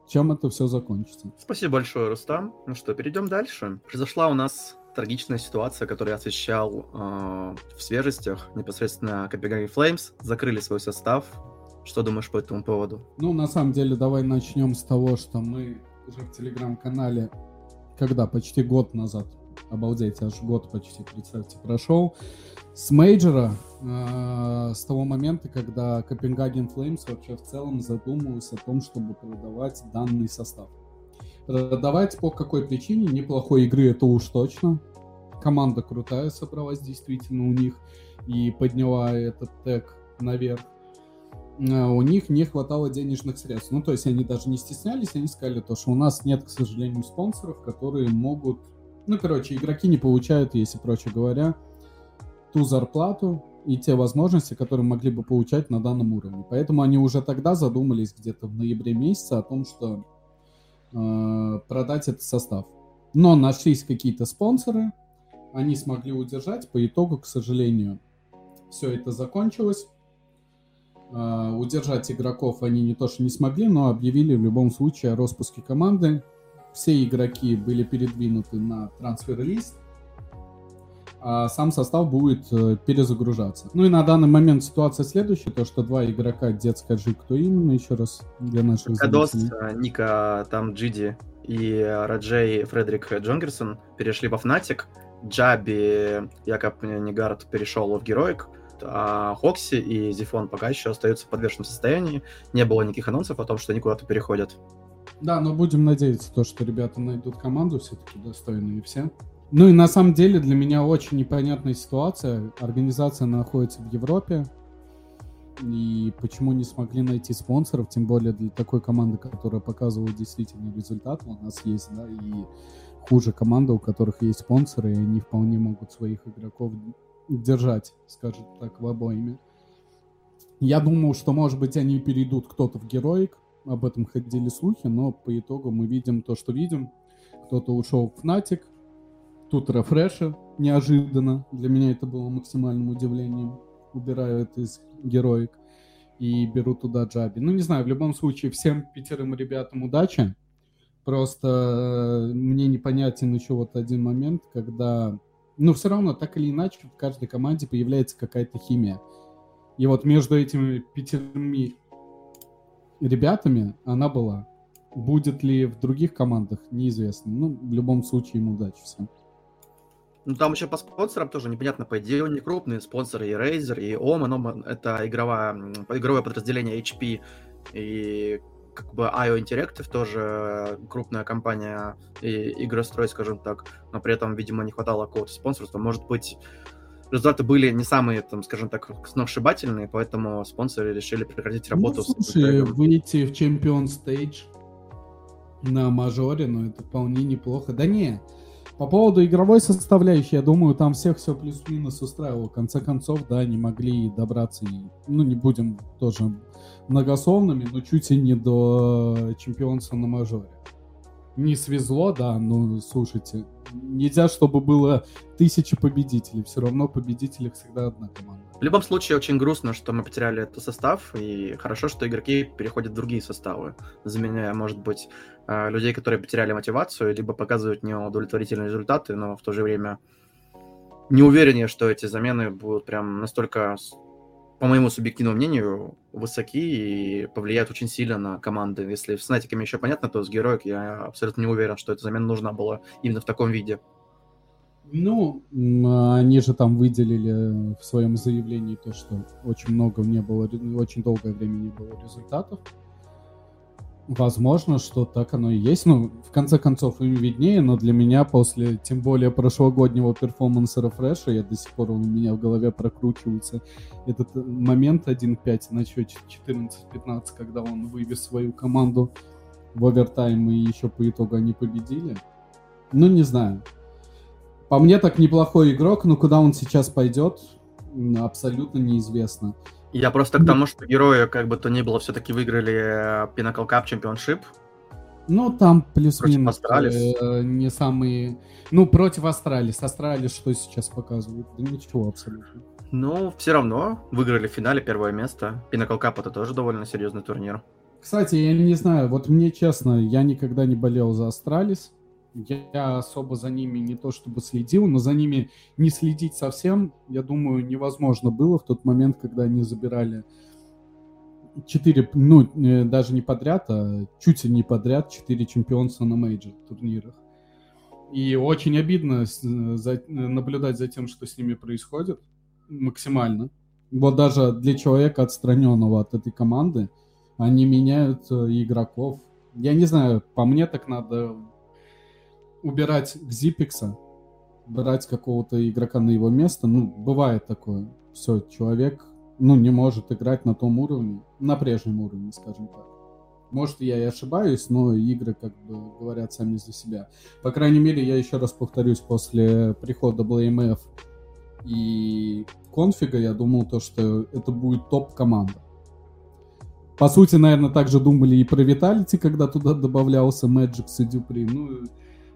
[SPEAKER 2] чем это все закончится.
[SPEAKER 1] Спасибо большое, Рустам. Ну что, перейдем дальше. Произошла у нас трагичная ситуация, которую я освещал э, в свежестях, непосредственно Copenhagen Flames, закрыли свой состав. Что думаешь по этому поводу?
[SPEAKER 2] Ну, на самом деле, давай начнем с того, что мы уже в телеграм-канале, когда почти год назад, обалдеть, аж год почти, представьте, прошел, с мейджора, э, с того момента, когда Copenhagen Flames вообще в целом задумывался о том, чтобы продавать данный состав. Продавать по какой причине? Неплохой игры это уж точно. Команда крутая собралась действительно у них и подняла этот тег наверх. А у них не хватало денежных средств. Ну, то есть они даже не стеснялись, они сказали то, что у нас нет, к сожалению, спонсоров, которые могут... Ну, короче, игроки не получают, если проще говоря, ту зарплату и те возможности, которые могли бы получать на данном уровне. Поэтому они уже тогда задумались где-то в ноябре месяце о том, что Э, продать этот состав. Но нашлись какие-то спонсоры, они смогли удержать. По итогу, к сожалению, все это закончилось. Э, удержать игроков они не то что не смогли, но объявили в любом случае о распуске команды. Все игроки были передвинуты на трансфер-лист а сам состав будет э, перезагружаться. Ну и на данный момент ситуация следующая, то что два игрока, дед скажи, кто именно еще раз для наших
[SPEAKER 1] Кадос, э, Ника, там Джиди и Раджей Фредерик Джонгерсон перешли во Фнатик, Джаби, Якоб Негард перешел в Героик, а Хокси и Зифон пока еще остаются в подвешенном состоянии. Не было никаких анонсов о том, что они куда-то переходят.
[SPEAKER 2] Да, но будем надеяться, то, что ребята найдут команду все-таки достойные все. Ну и на самом деле для меня очень непонятная ситуация. Организация находится в Европе. И почему не смогли найти спонсоров, тем более для такой команды, которая показывала действительно результат. У нас есть, да, и хуже команды, у которых есть спонсоры, и они вполне могут своих игроков держать, скажем так, в обоими. Я думал, что, может быть, они перейдут кто-то в Героик, об этом ходили слухи, но по итогу мы видим то, что видим. Кто-то ушел в Фнатик, Тут рефрешер неожиданно. Для меня это было максимальным удивлением. Убираю это из героик и беру туда Джаби. Ну, не знаю, в любом случае, всем пятерым ребятам удачи. Просто э, мне непонятен еще вот один момент, когда... Ну, все равно, так или иначе, в каждой команде появляется какая-то химия. И вот между этими пятерыми ребятами она была. Будет ли в других командах, неизвестно. Ну, в любом случае, им удачи всем.
[SPEAKER 1] Ну, там еще по спонсорам тоже непонятно, по идее, у них крупные спонсоры, и Razer, и Omen. Это игровая, игровое подразделение HP, и как бы IO Interactive тоже крупная компания и игрострой, скажем так, но при этом, видимо, не хватало какого-то спонсорства. Может быть, результаты были не самые, там, скажем так, сногсшибательные, поэтому спонсоры решили прекратить ну, работу.
[SPEAKER 2] Ну, слушай, выйти в Champion Stage на мажоре, ну, это вполне неплохо. Да не, по поводу игровой составляющей, я думаю, там всех все плюс-минус устраивало. В конце концов, да, не могли добраться, и, ну, не будем тоже многословными, но чуть и не до чемпионства на мажоре. Не свезло, да, но слушайте, нельзя, чтобы было тысячи победителей. Все равно победителей всегда одна команда.
[SPEAKER 1] В любом случае, очень грустно, что мы потеряли этот состав, и хорошо, что игроки переходят в другие составы, заменяя, может быть, э, людей, которые потеряли мотивацию, либо показывают неудовлетворительные результаты, но в то же время не увереннее, что эти замены будут прям настолько, по моему субъективному мнению, высоки и повлияют очень сильно на команды. Если с Натиками еще понятно, то с Героик я абсолютно не уверен, что эта замена нужна была именно в таком виде.
[SPEAKER 2] Ну, они же там выделили в своем заявлении то, что очень много не было, очень долгое время не было результатов. Возможно, что так оно и есть. Ну, в конце концов, им виднее, но для меня после, тем более, прошлогоднего перформанса рефреша, я до сих пор он у меня в голове прокручивается, этот момент 1-5 на счете 14-15, когда он вывез свою команду в овертайм и еще по итогу они победили. Ну, не знаю. По мне так неплохой игрок, но куда он сейчас пойдет, абсолютно неизвестно.
[SPEAKER 1] Я просто к тому, что герои, как бы то ни было, все-таки выиграли э, Pinnacle Cup Championship.
[SPEAKER 2] Ну, там плюс-минус э, не самые... Ну, против Astralis. Astralis что сейчас показывают? Да ничего абсолютно.
[SPEAKER 1] Ну, все равно выиграли в финале первое место. Pinnacle Cup это тоже довольно серьезный турнир.
[SPEAKER 2] Кстати, я не знаю, вот мне честно, я никогда не болел за Astralis. Я особо за ними не то чтобы следил, но за ними не следить совсем, я думаю, невозможно было в тот момент, когда они забирали четыре, ну, э, даже не подряд, а чуть ли не подряд, четыре чемпионства на мейджор турнирах. И очень обидно э, за, наблюдать за тем, что с ними происходит, максимально. Вот даже для человека, отстраненного от этой команды, они меняют э, игроков. Я не знаю, по мне так надо убирать Гзипикса, брать какого-то игрока на его место, ну, бывает такое. Все, человек, ну, не может играть на том уровне, на прежнем уровне, скажем так. Может, я и ошибаюсь, но игры, как бы, говорят сами за себя. По крайней мере, я еще раз повторюсь, после прихода BlameF и конфига я думал то, что это будет топ-команда. По сути, наверное, также думали и про Виталити, когда туда добавлялся Magic и Дюпри. Ну,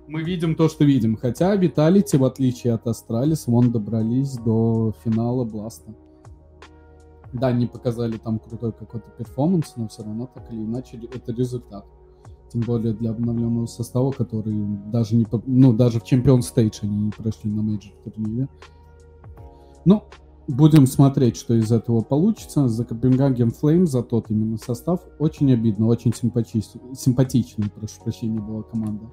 [SPEAKER 2] мы видим то, что видим. Хотя Vitality, в отличие от Astralis, вон добрались до финала Blast а. Да, не показали там крутой какой-то перформанс, но все равно так или иначе это результат. Тем более для обновленного состава, который даже не, ну, даже в Champions Stage они не прошли на мейджор турнире. Ну, будем смотреть, что из этого получится. За Copenhagen Flames, за тот именно состав, очень обидно, очень симпатичный, симпатичная, прошу прощения, была команда.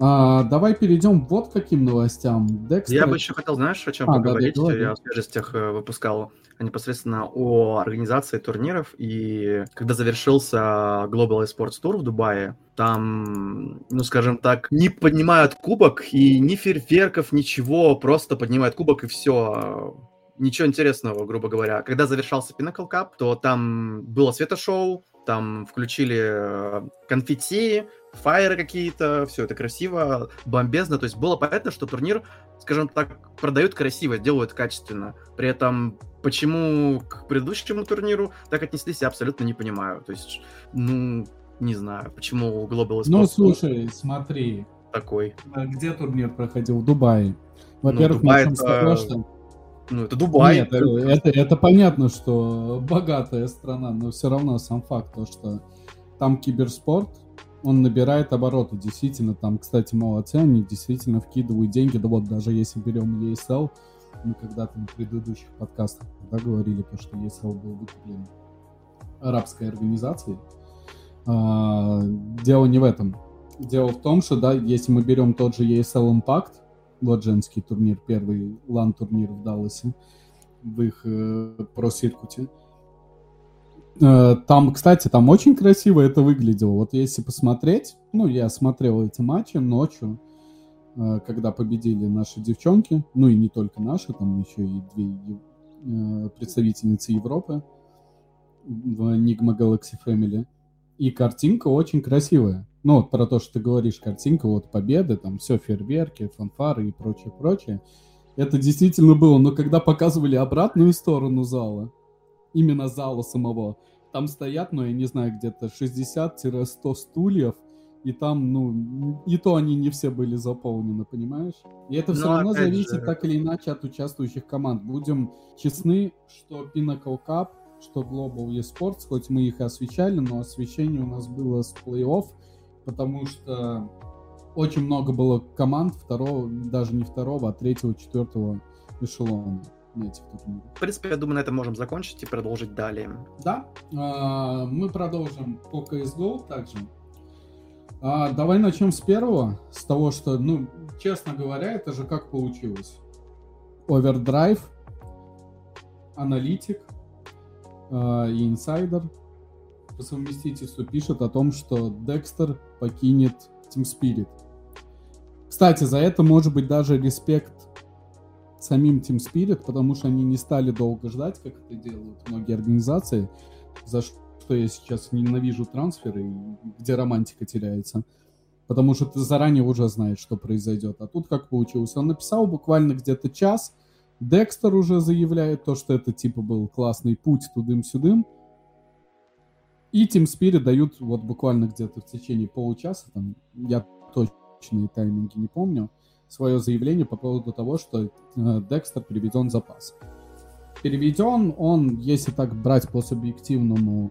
[SPEAKER 2] А, давай перейдем вот к каким новостям.
[SPEAKER 1] Декстер... Я бы еще хотел, знаешь, о чем а, поговорить? Да, Я в свежестях э, выпускал непосредственно о организации турниров. И когда завершился Global Esports Tour в Дубае, там, ну, скажем так, не поднимают кубок и ни фейерверков, ничего, просто поднимают кубок и все. Ничего интересного, грубо говоря. Когда завершался Pinnacle Cup, то там было светошоу, там включили э, конфетти, фаеры какие-то, все это красиво, бомбезно. То есть было понятно, что турнир, скажем так, продают красиво, делают качественно. При этом почему к предыдущему турниру так отнеслись, я абсолютно не понимаю. То есть, ну, не знаю, почему Global
[SPEAKER 2] Esports... Ну, слушай, смотри.
[SPEAKER 1] Такой.
[SPEAKER 2] А где турнир проходил? В Дубае. Во-первых, ну, Дубай это... что...
[SPEAKER 1] Ну, это Дубай. Нет,
[SPEAKER 2] это, это, это понятно, что богатая страна, но все равно сам факт, то, что там киберспорт, он набирает обороты. Действительно, там, кстати, молодцы, они действительно вкидывают деньги. Да вот даже если берем ESL, мы когда-то на предыдущих подкастах да, говорили, то, что ESL был выкуплен арабской организацией. А, дело не в этом. Дело в том, что, да, если мы берем тот же ESL Impact, вот женский турнир, первый лан-турнир в Далласе, в их э, про-сиркуте, Э, там, кстати, там очень красиво это выглядело. Вот если посмотреть, ну, я смотрел эти матчи ночью, э, когда победили наши девчонки, ну и не только наши, там еще и две э, представительницы Европы в Enigma Galaxy Family. И картинка очень красивая. Ну, вот про то, что ты говоришь, картинка, вот победы, там все, фейерверки, фанфары и прочее, прочее. Это действительно было, но когда показывали обратную сторону зала, именно зала самого. Там стоят, ну, я не знаю, где-то 60-100 стульев, и там, ну, и то они не все были заполнены, понимаешь? И это все Но равно зависит же... так или иначе от участвующих команд. Будем честны, что Pinnacle Cup, что Global eSports, хоть мы их и освещали, но освещение у нас было с плей-офф, потому что очень много было команд второго, даже не второго, а третьего, четвертого эшелона
[SPEAKER 1] этих турнирах. В принципе, я думаю, на этом можем закончить и продолжить далее.
[SPEAKER 2] Да, а, мы продолжим по CSGO также. А, давай начнем с первого, с того, что, ну, честно говоря, это же как получилось. Overdrive, аналитик и инсайдер по совместительству пишет о том, что Декстер покинет Team Spirit. Кстати, за это может быть даже респект самим Team Spirit, потому что они не стали долго ждать, как это делают многие организации, за что я сейчас ненавижу трансферы, где романтика теряется. Потому что ты заранее уже знаешь, что произойдет. А тут как получилось? Он написал буквально где-то час, Декстер уже заявляет то, что это типа был классный путь тудым-сюдым. И Team Spirit дают вот буквально где-то в течение получаса, там, я точные тайминги не помню, свое заявление по поводу того, что э, Декстер переведен в запас. Переведен он, если так брать по субъективному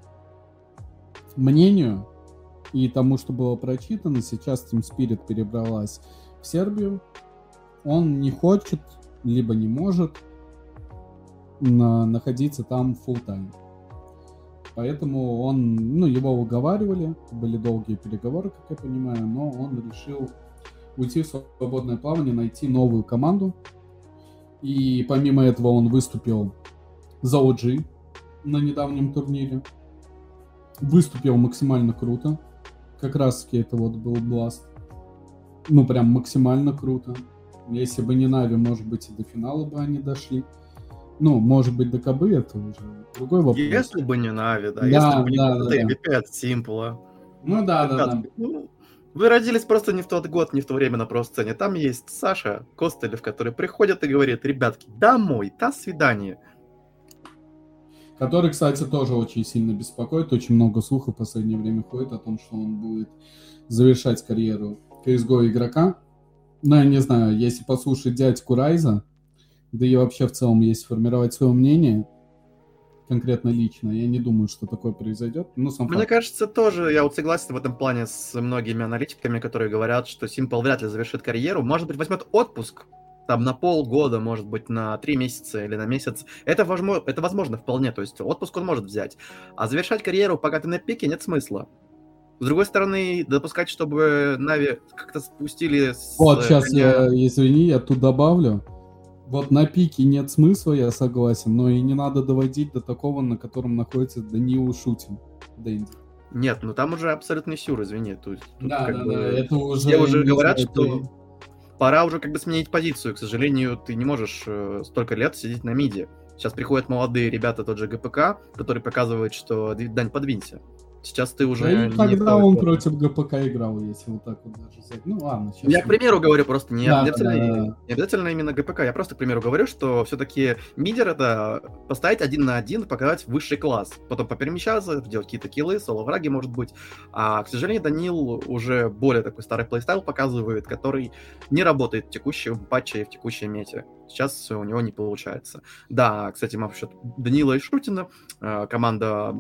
[SPEAKER 2] мнению и тому, что было прочитано, сейчас Team Spirit перебралась в Сербию. Он не хочет, либо не может на, находиться там full time. Поэтому он, ну, его уговаривали, были долгие переговоры, как я понимаю, но он решил уйти в свободное плавание, найти новую команду. И помимо этого он выступил за OG на недавнем турнире. Выступил максимально круто. Как раз таки это вот был Blast. Ну, прям максимально круто. Если бы не Нави, может быть, и до финала бы они дошли. Ну, может быть, до Кабы это уже другой вопрос.
[SPEAKER 1] Если бы не Нави, да. да если бы не да, да, да. Симпла.
[SPEAKER 2] Ну да, да, да.
[SPEAKER 1] Ну, вы родились просто не в тот год, не в то время на про-сцене. Там есть Саша Костылев, который приходит и говорит, ребятки, домой, до свидания.
[SPEAKER 2] Который, кстати, тоже очень сильно беспокоит. Очень много слухов в последнее время ходит о том, что он будет завершать карьеру CSGO игрока. Ну, я не знаю, если послушать дядьку Райза, да и вообще в целом, если формировать свое мнение, конкретно лично. Я не думаю, что такое произойдет. Ну,
[SPEAKER 1] сам Мне факт. кажется, тоже, я вот согласен в этом плане с многими аналитиками, которые говорят, что Simple вряд ли завершит карьеру. Может быть, возьмет отпуск, там на полгода, может быть, на три месяца или на месяц. Это возможно, это возможно вполне, то есть отпуск он может взять. А завершать карьеру, пока ты на пике, нет смысла. С другой стороны, допускать, чтобы Нави как-то спустили...
[SPEAKER 2] Вот, сейчас я, извини, я тут добавлю. Вот на пике нет смысла, я согласен, но и не надо доводить до такого, на котором находится Даниил Шутин, Дэнди.
[SPEAKER 1] Нет, ну там уже абсолютный сюр, извини. Тут,
[SPEAKER 2] тут да, да, бы... да, это уже...
[SPEAKER 1] Все уже говорят, знаю, что это... пора уже как бы сменить позицию. К сожалению, ты не можешь э, столько лет сидеть на миде. Сейчас приходят молодые ребята, тот же ГПК, который показывает, что дань подвинься. Сейчас ты уже...
[SPEAKER 2] И когда он против ГПК играл, если вот так вот даже взять. Ну ладно,
[SPEAKER 1] сейчас... Я, к примеру, говорю просто, не, да, обязательно, да, да. не обязательно именно ГПК, я просто, к примеру, говорю, что все-таки мидер это поставить один на один, показать высший класс, потом поперемещаться, делать какие-то киллы, соло-враги, может быть. А, к сожалению, Данил уже более такой старый плейстайл показывает, который не работает в текущем патче и в текущей мете. Сейчас у него не получается. Да, кстати, мы насчет Данила и Шутина, э, команда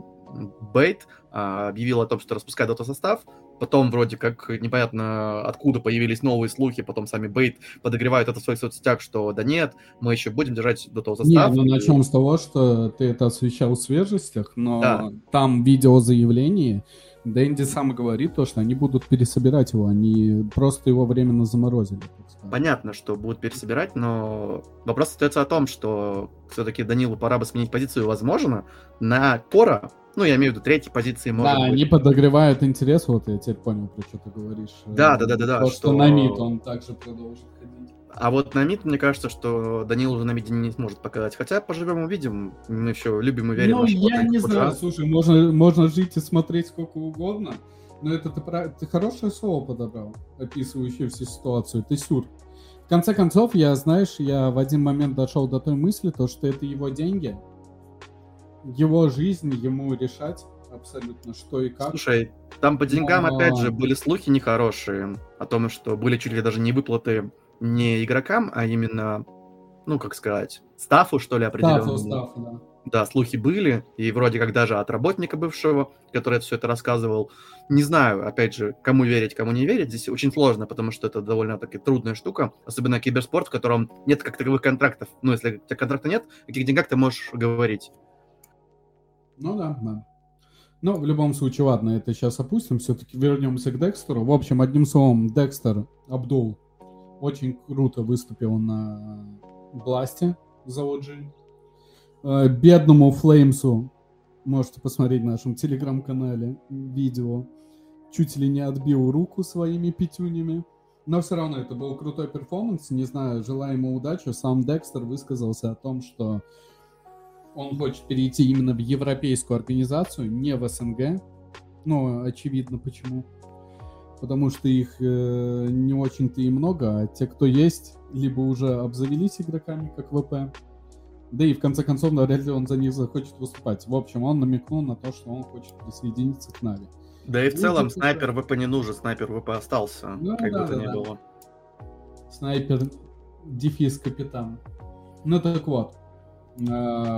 [SPEAKER 1] Бейт а, объявил о том, что распускает дата-состав, потом вроде как непонятно откуда появились новые слухи, потом сами Бейт подогревают это в своих соцсетях, что да нет, мы еще будем держать до состав.
[SPEAKER 2] Нет, ну начнем с того, что ты это освещал в свежестях, но да. там видео заявление, Дэнди сам говорит то, что они будут пересобирать его, они просто его временно заморозили.
[SPEAKER 1] Понятно, что будут пересобирать, но вопрос остается о том, что все-таки Данилу пора бы сменить позицию, возможно, на Кора ну, я имею в виду третьей позиции,
[SPEAKER 2] может Да, быть. они подогревают интерес, вот я теперь понял, про что ты говоришь.
[SPEAKER 1] Да, да, да, да. да
[SPEAKER 2] То, что, что на МИД он также продолжит ходить.
[SPEAKER 1] А вот на МИД, мне кажется, что Данил уже на МИДе не сможет показать. Хотя поживем увидим. Мы еще любим и верим.
[SPEAKER 2] Ну, я не знаю, раз. слушай, можно, можно жить и смотреть сколько угодно. Но это ты, ты хорошее слово подобрал, описывающее всю ситуацию. Ты сюр. В конце концов, я, знаешь, я в один момент дошел до той мысли, то, что это его деньги, его жизнь, ему решать абсолютно что и как.
[SPEAKER 1] Слушай, там по деньгам, Но... опять же, были слухи нехорошие о том, что были чуть ли даже не выплаты не игрокам, а именно, ну, как сказать, стафу, что ли, определенно. Стафу, стафу, да. Да, слухи были, и вроде как даже от работника бывшего, который все это рассказывал. Не знаю, опять же, кому верить, кому не верить. Здесь очень сложно, потому что это довольно-таки трудная штука, особенно киберспорт, в котором нет как таковых контрактов. Ну, если у тебя контракта нет, о каких деньгах ты можешь говорить?
[SPEAKER 2] Ну да, да. Но в любом случае, ладно, это сейчас опустим. Все-таки вернемся к Degster у. В общем, одним словом, Degster Абдул очень круто выступил на Blast е за OG. Э, бедному flameZ у можете посмотреть в нашем телеграм-канале видео, чуть ли не отбил руку своими пятюнями. Но все равно это был крутой перформанс. Не знаю, желаю ему удачи. Сам Degster высказался о том, что он хочет перейти именно в европейскую организацию, не в СНГ. Ну, очевидно, почему. Потому что их э, не очень-то и много, а те, кто есть, либо уже обзавелись игроками, как ВП, да и в конце концов, вряд ли он за них захочет выступать. В общем, он намекнул на то, что он хочет присоединиться к Нави.
[SPEAKER 1] Да и в целом снайпер ВП не нужен, снайпер ВП остался, ну, как да, бы то да, ни да. было.
[SPEAKER 2] Снайпер дефис капитан. Ну так вот,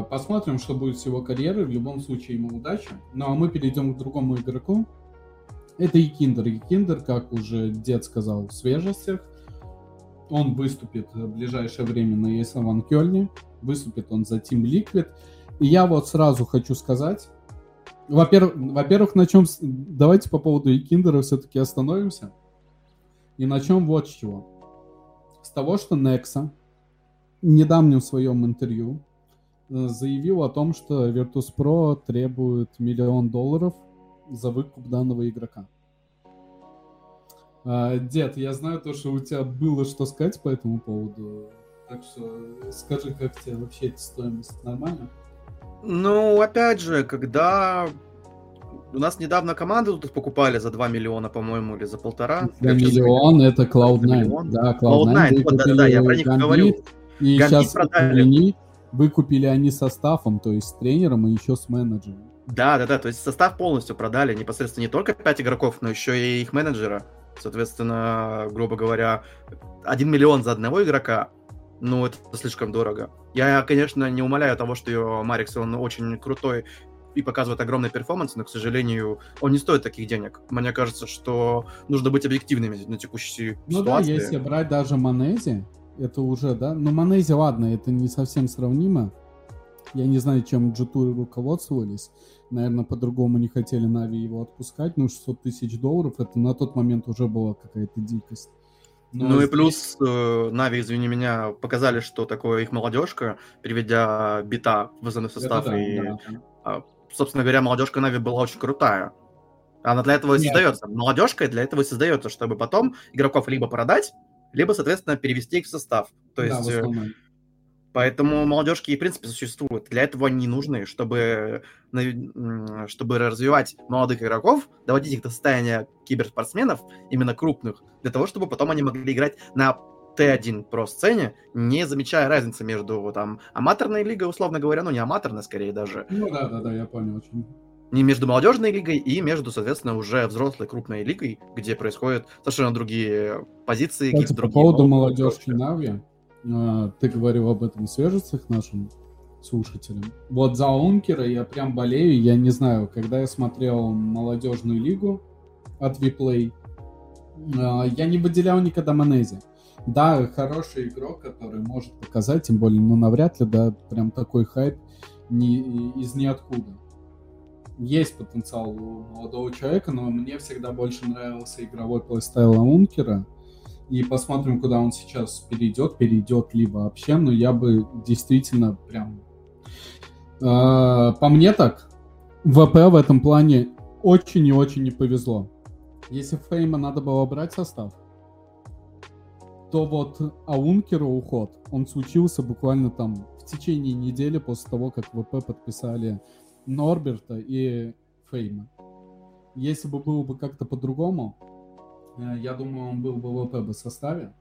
[SPEAKER 2] посмотрим, что будет с его карьерой. В любом случае ему удачи. Ну а мы перейдем к другому игроку. Это YEKINDAR. YEKINDAR, как уже дед сказал, в свежестях. Он выступит в ближайшее время на ESL One Кёльне. Выступит он за Team Liquid. И я вот сразу хочу сказать, во-первых, во-первых, на чем... Давайте по поводу YEKINDAR а все-таки остановимся. И на чем вот с чего. С того, что Nexa в недавнем своем интервью э, заявил о том, что Virtus.pro требует миллион долларов за выкуп данного игрока. А, дед, я знаю то, что у тебя было что сказать по этому поводу. Так что скажи, как тебе вообще эта стоимость нормально?
[SPEAKER 1] Ну, опять же, когда у нас недавно команду тут покупали за 2 миллиона, по-моему, или за полтора.
[SPEAKER 2] За миллион это Cloud9. Да, Cloud9.
[SPEAKER 1] Вот, да, да, я про них говорю.
[SPEAKER 2] И Гандит сейчас продали. Они выкупили они составом, то есть с тренером и еще с менеджером.
[SPEAKER 1] Да, да, да, то есть состав полностью продали непосредственно не только 5 игроков, но еще и их менеджера. Соответственно, грубо говоря, 1 миллион за одного игрока, ну, это слишком дорого. Я, конечно, не умоляю того, что Марикс, он очень крутой и показывает огромный перформанс, но, к сожалению, он не стоит таких денег. Мне кажется, что нужно быть объективными на текущей
[SPEAKER 2] ну
[SPEAKER 1] ситуации.
[SPEAKER 2] Ну да, если брать даже m0NESY, это уже, да, ну m0NESY, ладно, это не совсем сравнимо. Я не знаю, чем G2 руководствовались. Наверное, по-другому не хотели NAVI его отпускать. Ну, 600 тысяч долларов, это на тот момент уже была какая-то дикость.
[SPEAKER 1] Но ну здесь... и плюс э, NAVI, извини меня, показали, что такое их молодежка, приведя b1t а в основной состав. да, и, да. А, собственно говоря, молодежка Нави была очень крутая. Она для этого и создается. Молодежка для этого и создается, чтобы потом игроков либо продать, либо, соответственно, перевести их в состав. То есть, да, поэтому молодежки и, в принципе, существуют. Для этого они нужны, чтобы, чтобы развивать молодых игроков, доводить их до состояния киберспортсменов, именно крупных, для того, чтобы потом они могли играть на Т1 про сцене, не замечая разницы между там аматорной лигой, условно говоря, ну не аматорной скорее даже.
[SPEAKER 2] Ну да, да, да, я понял очень.
[SPEAKER 1] Не между молодежной лигой и между, соответственно, уже взрослой крупной лигой, где происходят совершенно другие позиции.
[SPEAKER 2] Кстати, по поводу молодежки Нави, а, ты говорил об этом в свежестях нашим слушателям. Вот за Ункера я прям болею, я не знаю, когда я смотрел молодежную лигу от Виплей, а, я не выделял никогда Манези. Да, хороший игрок, который может показать, тем более, ну, навряд ли, да, прям такой хайп не, из ниоткуда. Есть потенциал у молодого человека, но мне всегда больше нравился игровой плейстайл Аункера. И посмотрим, куда он сейчас перейдет, перейдет ли вообще. Но я бы действительно прям... Э, по мне так, ВП в этом плане очень и очень не повезло. Если Фейма надо было брать состав, то вот Аункера уход, он случился буквально там в течение недели после того, как ВП подписали Норберта и Фейма. Если бы было бы как-то по-другому, э, я думаю, он был бы в бы составе.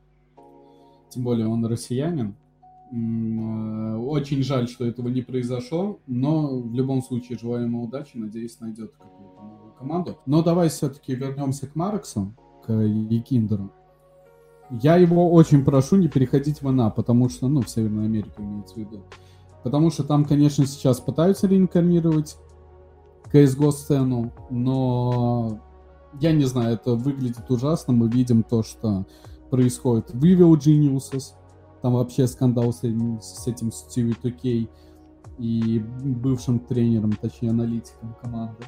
[SPEAKER 2] Тем более он россиянин. Э, очень жаль, что этого не произошло, но в любом случае желаю ему удачи, надеюсь, найдет какую-то новую команду. Но давай все-таки вернемся к Марксу, к Якиндеру. Я его очень прошу не переходить в АНА, потому что, ну, в Северную Америку имеется в виду. Потому что там, конечно, сейчас пытаются реинкарнировать CSGO сцену, но я не знаю, это выглядит ужасно. Мы видим то, что происходит в Evil Geniuses. Там вообще скандал с, с этим Стиви Тукей и бывшим тренером, точнее аналитиком команды.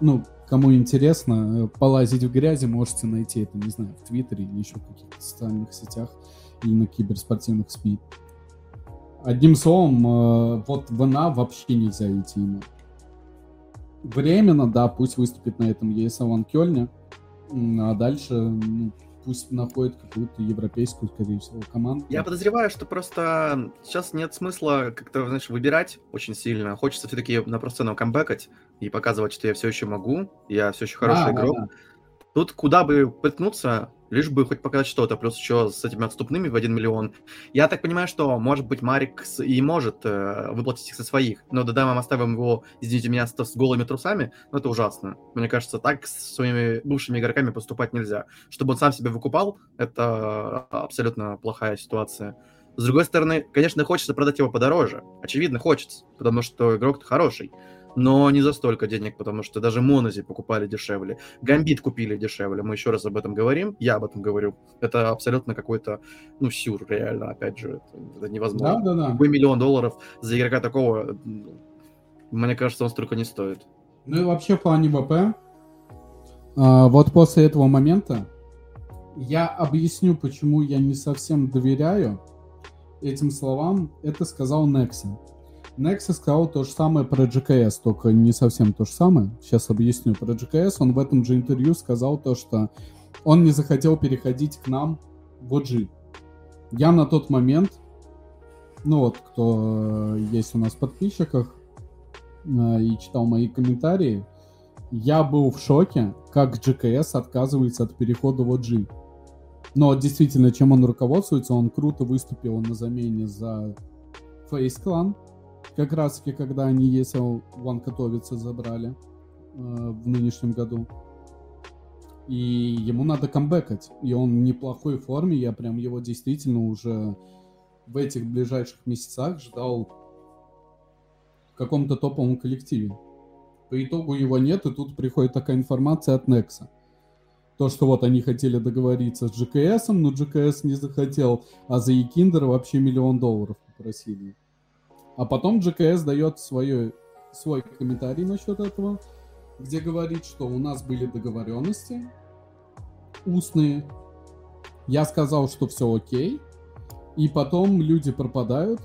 [SPEAKER 2] Ну, Кому интересно, э, полазить в грязи, можете найти это, не знаю, в Твиттере или еще в каких-то социальных сетях или на киберспортивных СМИ. Одним словом, э, вот в ВНА вообще нельзя идти ему. временно, да, пусть выступит на этом ESL Кёльне, а дальше ну, пусть находит какую-то европейскую, скорее всего, команду.
[SPEAKER 1] Я подозреваю, что просто сейчас нет смысла как-то, знаешь, выбирать очень сильно. Хочется все-таки на профессионал камбэкать и показывать, что я все еще могу, я все еще хороший а, игрок. Да, да. Тут куда бы приткнуться, лишь бы хоть показать что-то, плюс еще с этими отступными в 1 миллион. Я так понимаю, что, может быть, Марик и может э, выплатить их со своих, но да, мы оставим его, извините меня, с, с голыми трусами, но это ужасно. Мне кажется, так с своими бывшими игроками поступать нельзя. Чтобы он сам себя выкупал, это абсолютно плохая ситуация. С другой стороны, конечно, хочется продать его подороже. Очевидно, хочется, потому что игрок-то хороший но не за столько денег, потому что даже Монози покупали дешевле. Гамбит купили дешевле, мы еще раз об этом говорим, я об этом говорю. Это абсолютно какой-то, ну, сюр, реально, опять же, это, это невозможно. Да, да, да. Вы миллион долларов за игрока такого, мне кажется, он столько не стоит.
[SPEAKER 2] Ну и вообще в плане ВП, а, вот после этого момента я объясню, почему я не совсем доверяю этим словам. Это сказал Некси. Nexus сказал то же самое про GKS, только не совсем то же самое. Сейчас объясню про GKS. Он в этом же интервью сказал то, что он не захотел переходить к нам в OG. Я на тот момент, ну вот, кто есть у нас в подписчиках э, и читал мои комментарии, я был в шоке, как GKS отказывается от перехода в OG. Но действительно, чем он руководствуется, он круто выступил на замене за Face Clan, как раз таки, когда они ESL One Катовицы забрали э, в нынешнем году. И ему надо камбэкать. И он в неплохой форме. Я прям его действительно уже в этих ближайших месяцах ждал в каком-то топовом коллективе. По итогу его нет, и тут приходит такая информация от Некса. То, что вот они хотели договориться с GKS, но GKS не захотел, а за Екиндер вообще миллион долларов попросили. А потом GKS дает свое, свой комментарий насчет этого, где говорит, что у нас были договоренности устные. Я сказал, что все окей. И потом люди пропадают,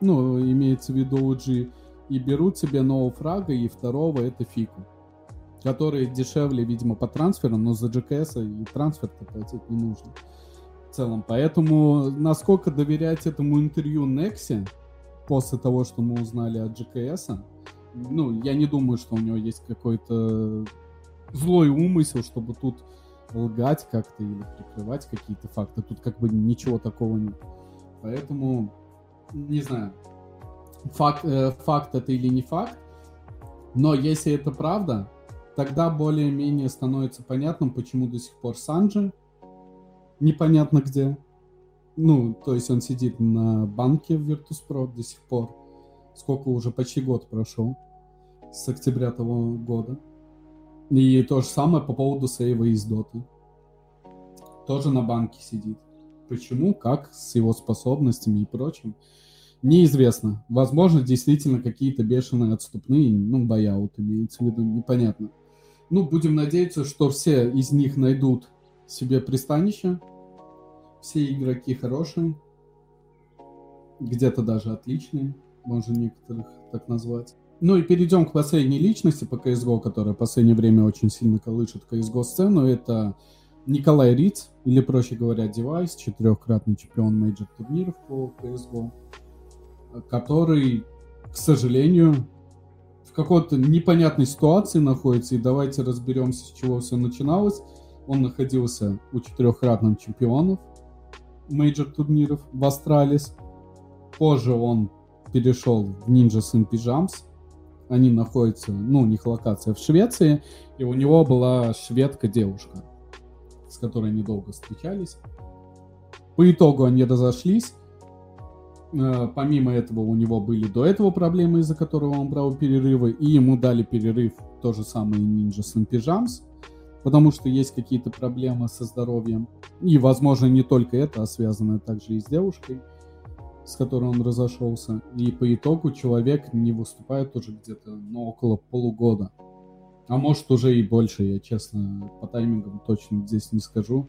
[SPEAKER 2] ну, имеется в виду OG, и берут себе нового фрага, и второго это фику. Которые дешевле, видимо, по трансферам, но за GKS и трансфер-то платить не нужно. В целом, поэтому насколько доверять этому интервью Нексе, после того, что мы узнали от GKS, ну, я не думаю, что у него есть какой-то злой умысел, чтобы тут лгать как-то или прикрывать какие-то факты. Тут как бы ничего такого нет. Поэтому, не знаю, факт, э, факт это или не факт, но если это правда, тогда более-менее становится понятным, почему до сих пор Санджи непонятно где, ну, то есть он сидит на банке в Virtus.pro до сих пор. Сколько уже, почти год прошел. С октября того года. И то же самое по поводу сейва из доты. Тоже на банке сидит. Почему, как, с его способностями и прочим, неизвестно. Возможно, действительно какие-то бешеные отступные, ну, бояут имеется в виду, непонятно. Ну, будем надеяться, что все из них найдут себе пристанище, все игроки хорошие, где-то даже отличные, можно некоторых так назвать. Ну и перейдем к последней личности по CSGO, которая в последнее время очень сильно колышет CSGO сцену. Это Николай Риц, или проще говоря, Девайс, четырехкратный чемпион мейджор турниров по CSGO, который, к сожалению, в какой-то непонятной ситуации находится. И давайте разберемся, с чего все начиналось. Он находился у четырехкратных чемпионов, мейджор турниров в Astralis. Позже он перешел в Ninjas in Pyjamas. Они находятся, ну, у них локация в Швеции, и у него была шведка-девушка, с которой они долго встречались. По итогу они разошлись. Э, помимо этого у него были до этого проблемы, из-за которого он брал перерывы, и ему дали перерыв то же самое Ninjas in Pyjams потому что есть какие-то проблемы со здоровьем. И, возможно, не только это, а связано также и с девушкой, с которой он разошелся. И по итогу человек не выступает уже где-то ну, около полугода. А может уже и больше, я честно по таймингам точно здесь не скажу.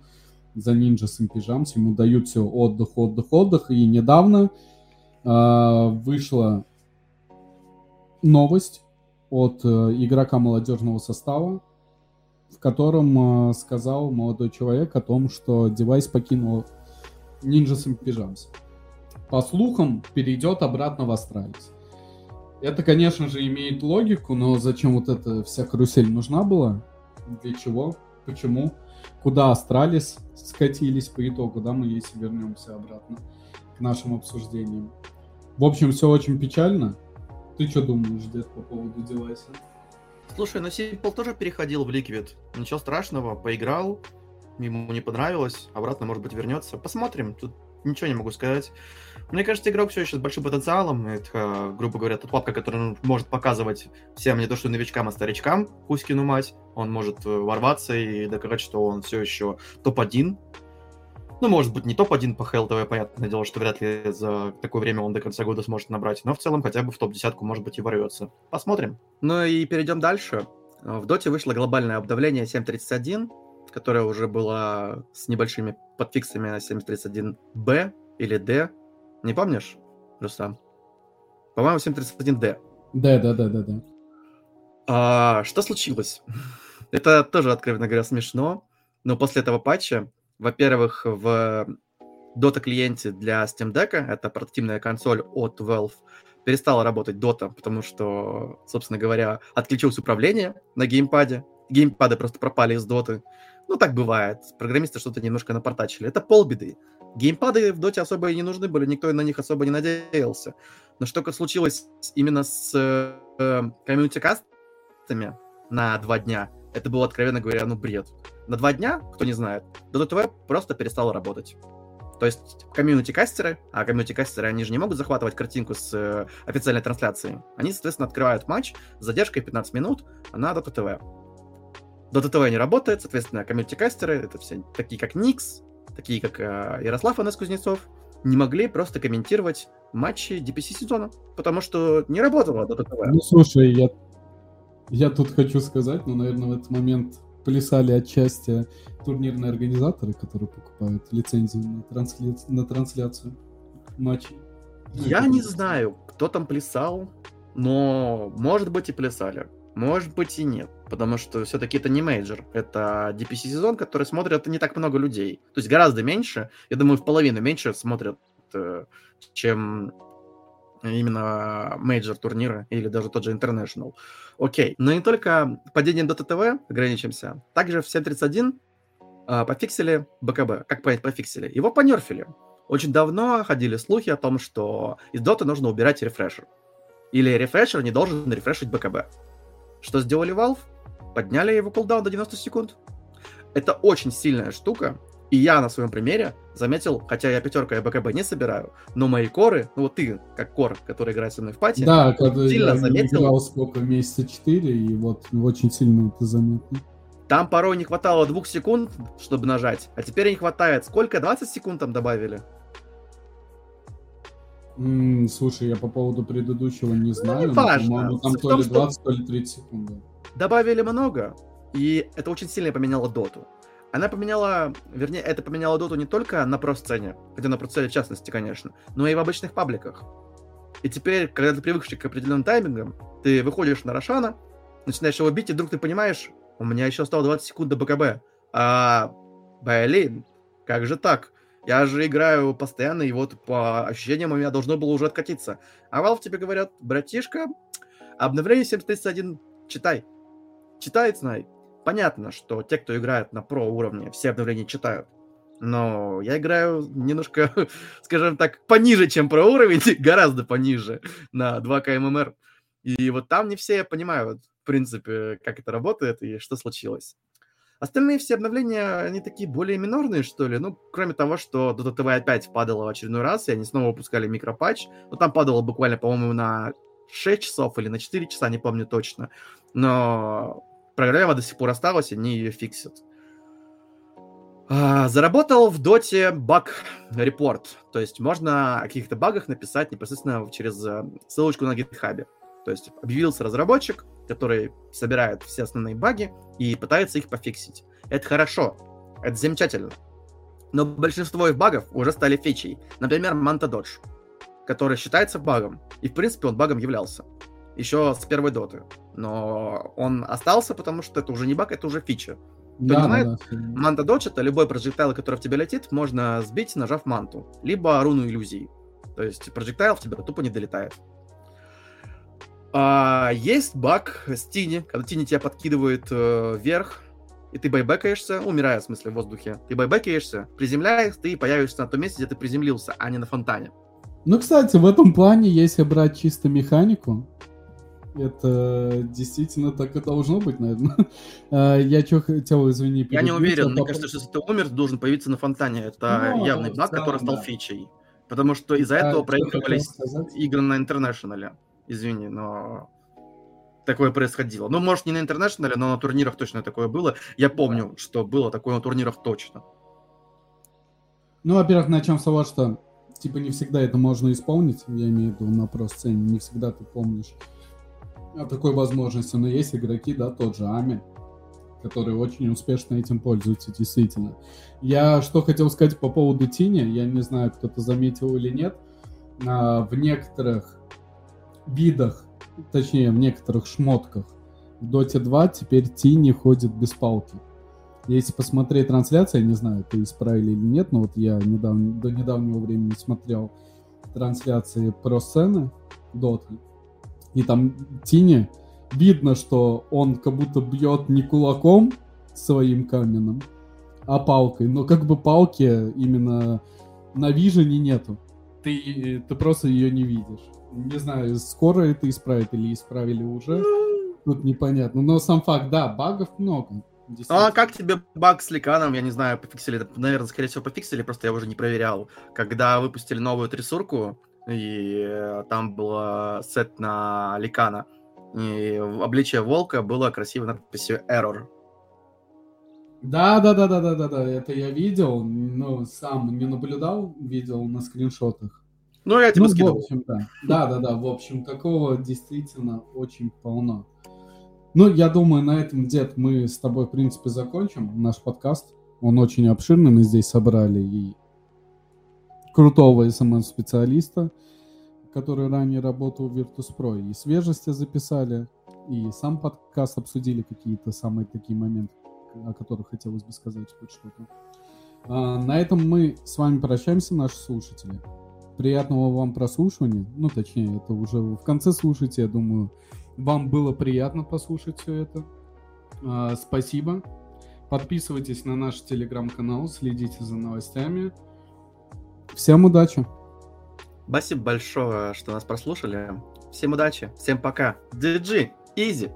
[SPEAKER 2] За Ninjas in Pyjamas ему дают все отдых, отдых, отдых. И недавно э, вышла новость от э, игрока молодежного состава, в котором э, сказал молодой человек о том, что девайс покинул Ninjas in Pyjamas. По слухам, перейдет обратно в Astralis. Это, конечно же, имеет логику, но зачем вот эта вся карусель нужна была? Для чего? Почему? Куда Astralis скатились по итогу, да, мы если вернемся обратно к нашим обсуждениям. В общем, все очень печально. Ты что думаешь, Дед, по поводу девайса?
[SPEAKER 1] Слушай, ну Simple тоже переходил в Liquid. Ничего страшного, поиграл, ему не понравилось, обратно, может быть, вернется. Посмотрим, тут ничего не могу сказать. Мне кажется, игрок все еще с большим потенциалом. Это, грубо говоря, тот папка, который может показывать всем не то что новичкам, а старичкам, Кузькину мать. Он может э, ворваться и доказать, что он все еще топ-1. Ну, может быть, не топ-1 по ХЛТВ, понятное дело, что вряд ли за такое время он до конца года сможет набрать, но в целом хотя бы в топ-десятку, может быть, и ворвется. Посмотрим. Ну и перейдем дальше. В Доте вышло глобальное обновление 7.31, которое уже было с небольшими подфиксами на 7.31b или D, не помнишь, Рустам? По-моему, 731D.
[SPEAKER 2] Да, да, да, да, да.
[SPEAKER 1] А, что случилось? Это тоже, откровенно говоря, смешно. Но после этого патча, во-первых, в Dota клиенте для Steam Deck, это портативная консоль от Valve, перестала работать Dota, потому что, собственно говоря, отключилось управление на геймпаде. Геймпады просто пропали из Dota. Ну, так бывает. Программисты что-то немножко напортачили. Это полбеды. Геймпады в доте особо и не нужны были, никто на них особо не надеялся. Но что случилось именно с э, комьюнити-кастами на два дня, это было, откровенно говоря, ну, бред. На два дня, кто не знает, DotaTV просто перестало работать. То есть комьюнити-кастеры, а комьюнити-кастеры, они же не могут захватывать картинку с э, официальной трансляции. Они, соответственно, открывают матч с задержкой 15 минут на DotaTV. DotaTV не работает, соответственно, комьюнити-кастеры, это все такие как Никс, такие как э, Ярослав Анес Кузнецов, не могли просто комментировать матчи DPC сезона, потому что не работало этого.
[SPEAKER 2] Ну, слушай, я, я тут хочу сказать, ну, наверное, в этот момент плясали отчасти турнирные организаторы, которые покупают лицензию на, трансля... на трансляцию матчей.
[SPEAKER 1] Я не знаю, кто там плясал, но, может быть, и плясали. Может быть и нет, потому что все-таки это не мейджор, это DPC-сезон, который смотрят не так много людей. То есть гораздо меньше, я думаю, в половину меньше смотрят, э, чем именно мейджор турнира или даже тот же International. Окей, но не только падением Dota TV ограничимся, также в 7.31 э, пофиксили BKB. Как понять пофиксили? Его понерфили. Очень давно ходили слухи о том, что из Dota нужно убирать рефрешер. Или рефрешер не должен рефрешить БКБ. Что сделали Valve? Подняли его кулдаун до 90 секунд. Это очень сильная штука, и я на своем примере заметил, хотя я пятерка и БКБ не собираю, но мои коры, ну вот ты, как кор, который играет со мной в пати,
[SPEAKER 2] да, когда сильно я заметил. играл сколько, месяца 4, и вот очень сильно это заметно.
[SPEAKER 1] Там порой не хватало двух секунд, чтобы нажать, а теперь не хватает. Сколько? 20 секунд там добавили?
[SPEAKER 2] М, слушай, я по поводу предыдущего не ну, знаю,
[SPEAKER 1] ну, не важно.
[SPEAKER 2] по-моему, там то ли 20, то ли 30 секунд.
[SPEAKER 1] Добавили много, и это очень сильно поменяло доту. Она поменяла, вернее, это поменяло доту не только на про-сцене, хотя на про-сцене в частности, конечно, но и в обычных пабликах. И теперь, когда ты привыкший к определенным таймингам, ты выходишь на Рошана, начинаешь его бить, и вдруг ты понимаешь, у меня еще осталось 20 секунд до БКБ. А, блин, как же так? Я же играю постоянно, и вот по ощущениям у меня должно было уже откатиться. А Valve тебе говорят, братишка, обновление 731 читай. Читай, знай. Понятно, что те, кто играет на про уровне, все обновления читают. Но я играю немножко, скажем так, пониже, чем про уровень, гораздо пониже, на 2 КММР. И вот там не все понимают, в принципе, как это работает и что случилось. Остальные все обновления, они такие более минорные, что ли. Ну, кроме того, что Dota TV опять падала в очередной раз, и они снова выпускали микропатч. Ну, там падало буквально, по-моему, на 6 часов или на 4 часа, не помню точно. Но проблема до сих пор осталась, они ее фиксят. А, заработал в доте баг репорт. То есть можно о каких-то багах написать непосредственно через э, ссылочку на GitHub. То есть объявился разработчик, который собирает все основные баги и пытается их пофиксить. Это хорошо, это замечательно. Но большинство их багов уже стали фичей. Например, Manta Dodge, который считается багом. И, в принципе, он багом являлся. Еще с первой доты. Но он остался, потому что это уже не баг, это уже фича. Кто да, не знает, да, да. манта додж это любой проджектайл, который в тебя летит, можно сбить, нажав манту, либо руну иллюзий. То есть проджектайл в тебя тупо не долетает. А, есть баг с тини, когда тини тебя подкидывает э, вверх, и ты байбекаешься, умирая, в смысле, в воздухе. Ты байбекаешься, приземляешься, ты появишься на том месте, где ты приземлился, а не на фонтане.
[SPEAKER 2] Ну, кстати, в этом плане, если брать чисто механику, это действительно так и должно быть, наверное. А, я что хотел, извини,
[SPEAKER 1] Я не уверен, мне кажется, что если ты умер, ты должен появиться на фонтане. Это ну, явный баг, который стал фичей. Потому что из-за этого проигрывались игры на International е. Извини, но такое происходило. Ну, может, не на International е, но на турнирах точно такое было. Я помню, что было такое на турнирах точно.
[SPEAKER 2] Ну, во-первых, начнем с того, что типа не всегда это можно исполнить, я имею в виду на про-сцене, не всегда ты помнишь такой возможности, но есть игроки, да, тот же Ами, которые очень успешно этим пользуются, действительно. Я что хотел сказать по поводу Тини, я не знаю, кто-то заметил или нет, а, в некоторых видах, точнее, в некоторых шмотках в Dota 2 теперь Тини ходит без палки. Если посмотреть трансляцию, я не знаю, это исправили или нет, но вот я недавно, до недавнего времени смотрел трансляции про сцены Доты, и там Тини видно, что он как будто бьет не кулаком своим каменным, а палкой. Но как бы палки именно на вижене нету. Ты, ты просто ее не видишь. Не знаю, скоро это исправят или исправили уже. Тут непонятно. Но сам факт, да, багов много.
[SPEAKER 1] А как тебе баг с ликаном? Я не знаю, пофиксили. Наверное, скорее всего, пофиксили, просто я уже не проверял. Когда выпустили новую трясурку, и э, там был сет на ликана, и в обличие волка было красивой надписью Error.
[SPEAKER 2] Да, да, да, да, да, да, да, это я видел, но сам не наблюдал, видел на скриншотах.
[SPEAKER 1] Ну, я тебе ну, скинул.
[SPEAKER 2] В общем, да. Да, да, да, в общем, такого действительно очень полно. Ну, я думаю, на этом, дед, мы с тобой, в принципе, закончим наш подкаст. Он очень обширный, мы здесь собрали и крутого SMM-специалиста, который ранее работал в Virtus.pro, и свежести записали, и сам подкаст обсудили какие-то самые такие моменты, о которых хотелось бы сказать хоть что-то. А, на этом мы с вами прощаемся, наши слушатели. Приятного вам прослушивания. Ну, точнее, это уже в конце слушайте, я думаю, вам было приятно послушать все это. А, спасибо. Подписывайтесь на наш телеграм-канал, следите за новостями. Всем удачи!
[SPEAKER 1] Спасибо большое, что нас прослушали. Всем удачи, всем пока. GG, easy.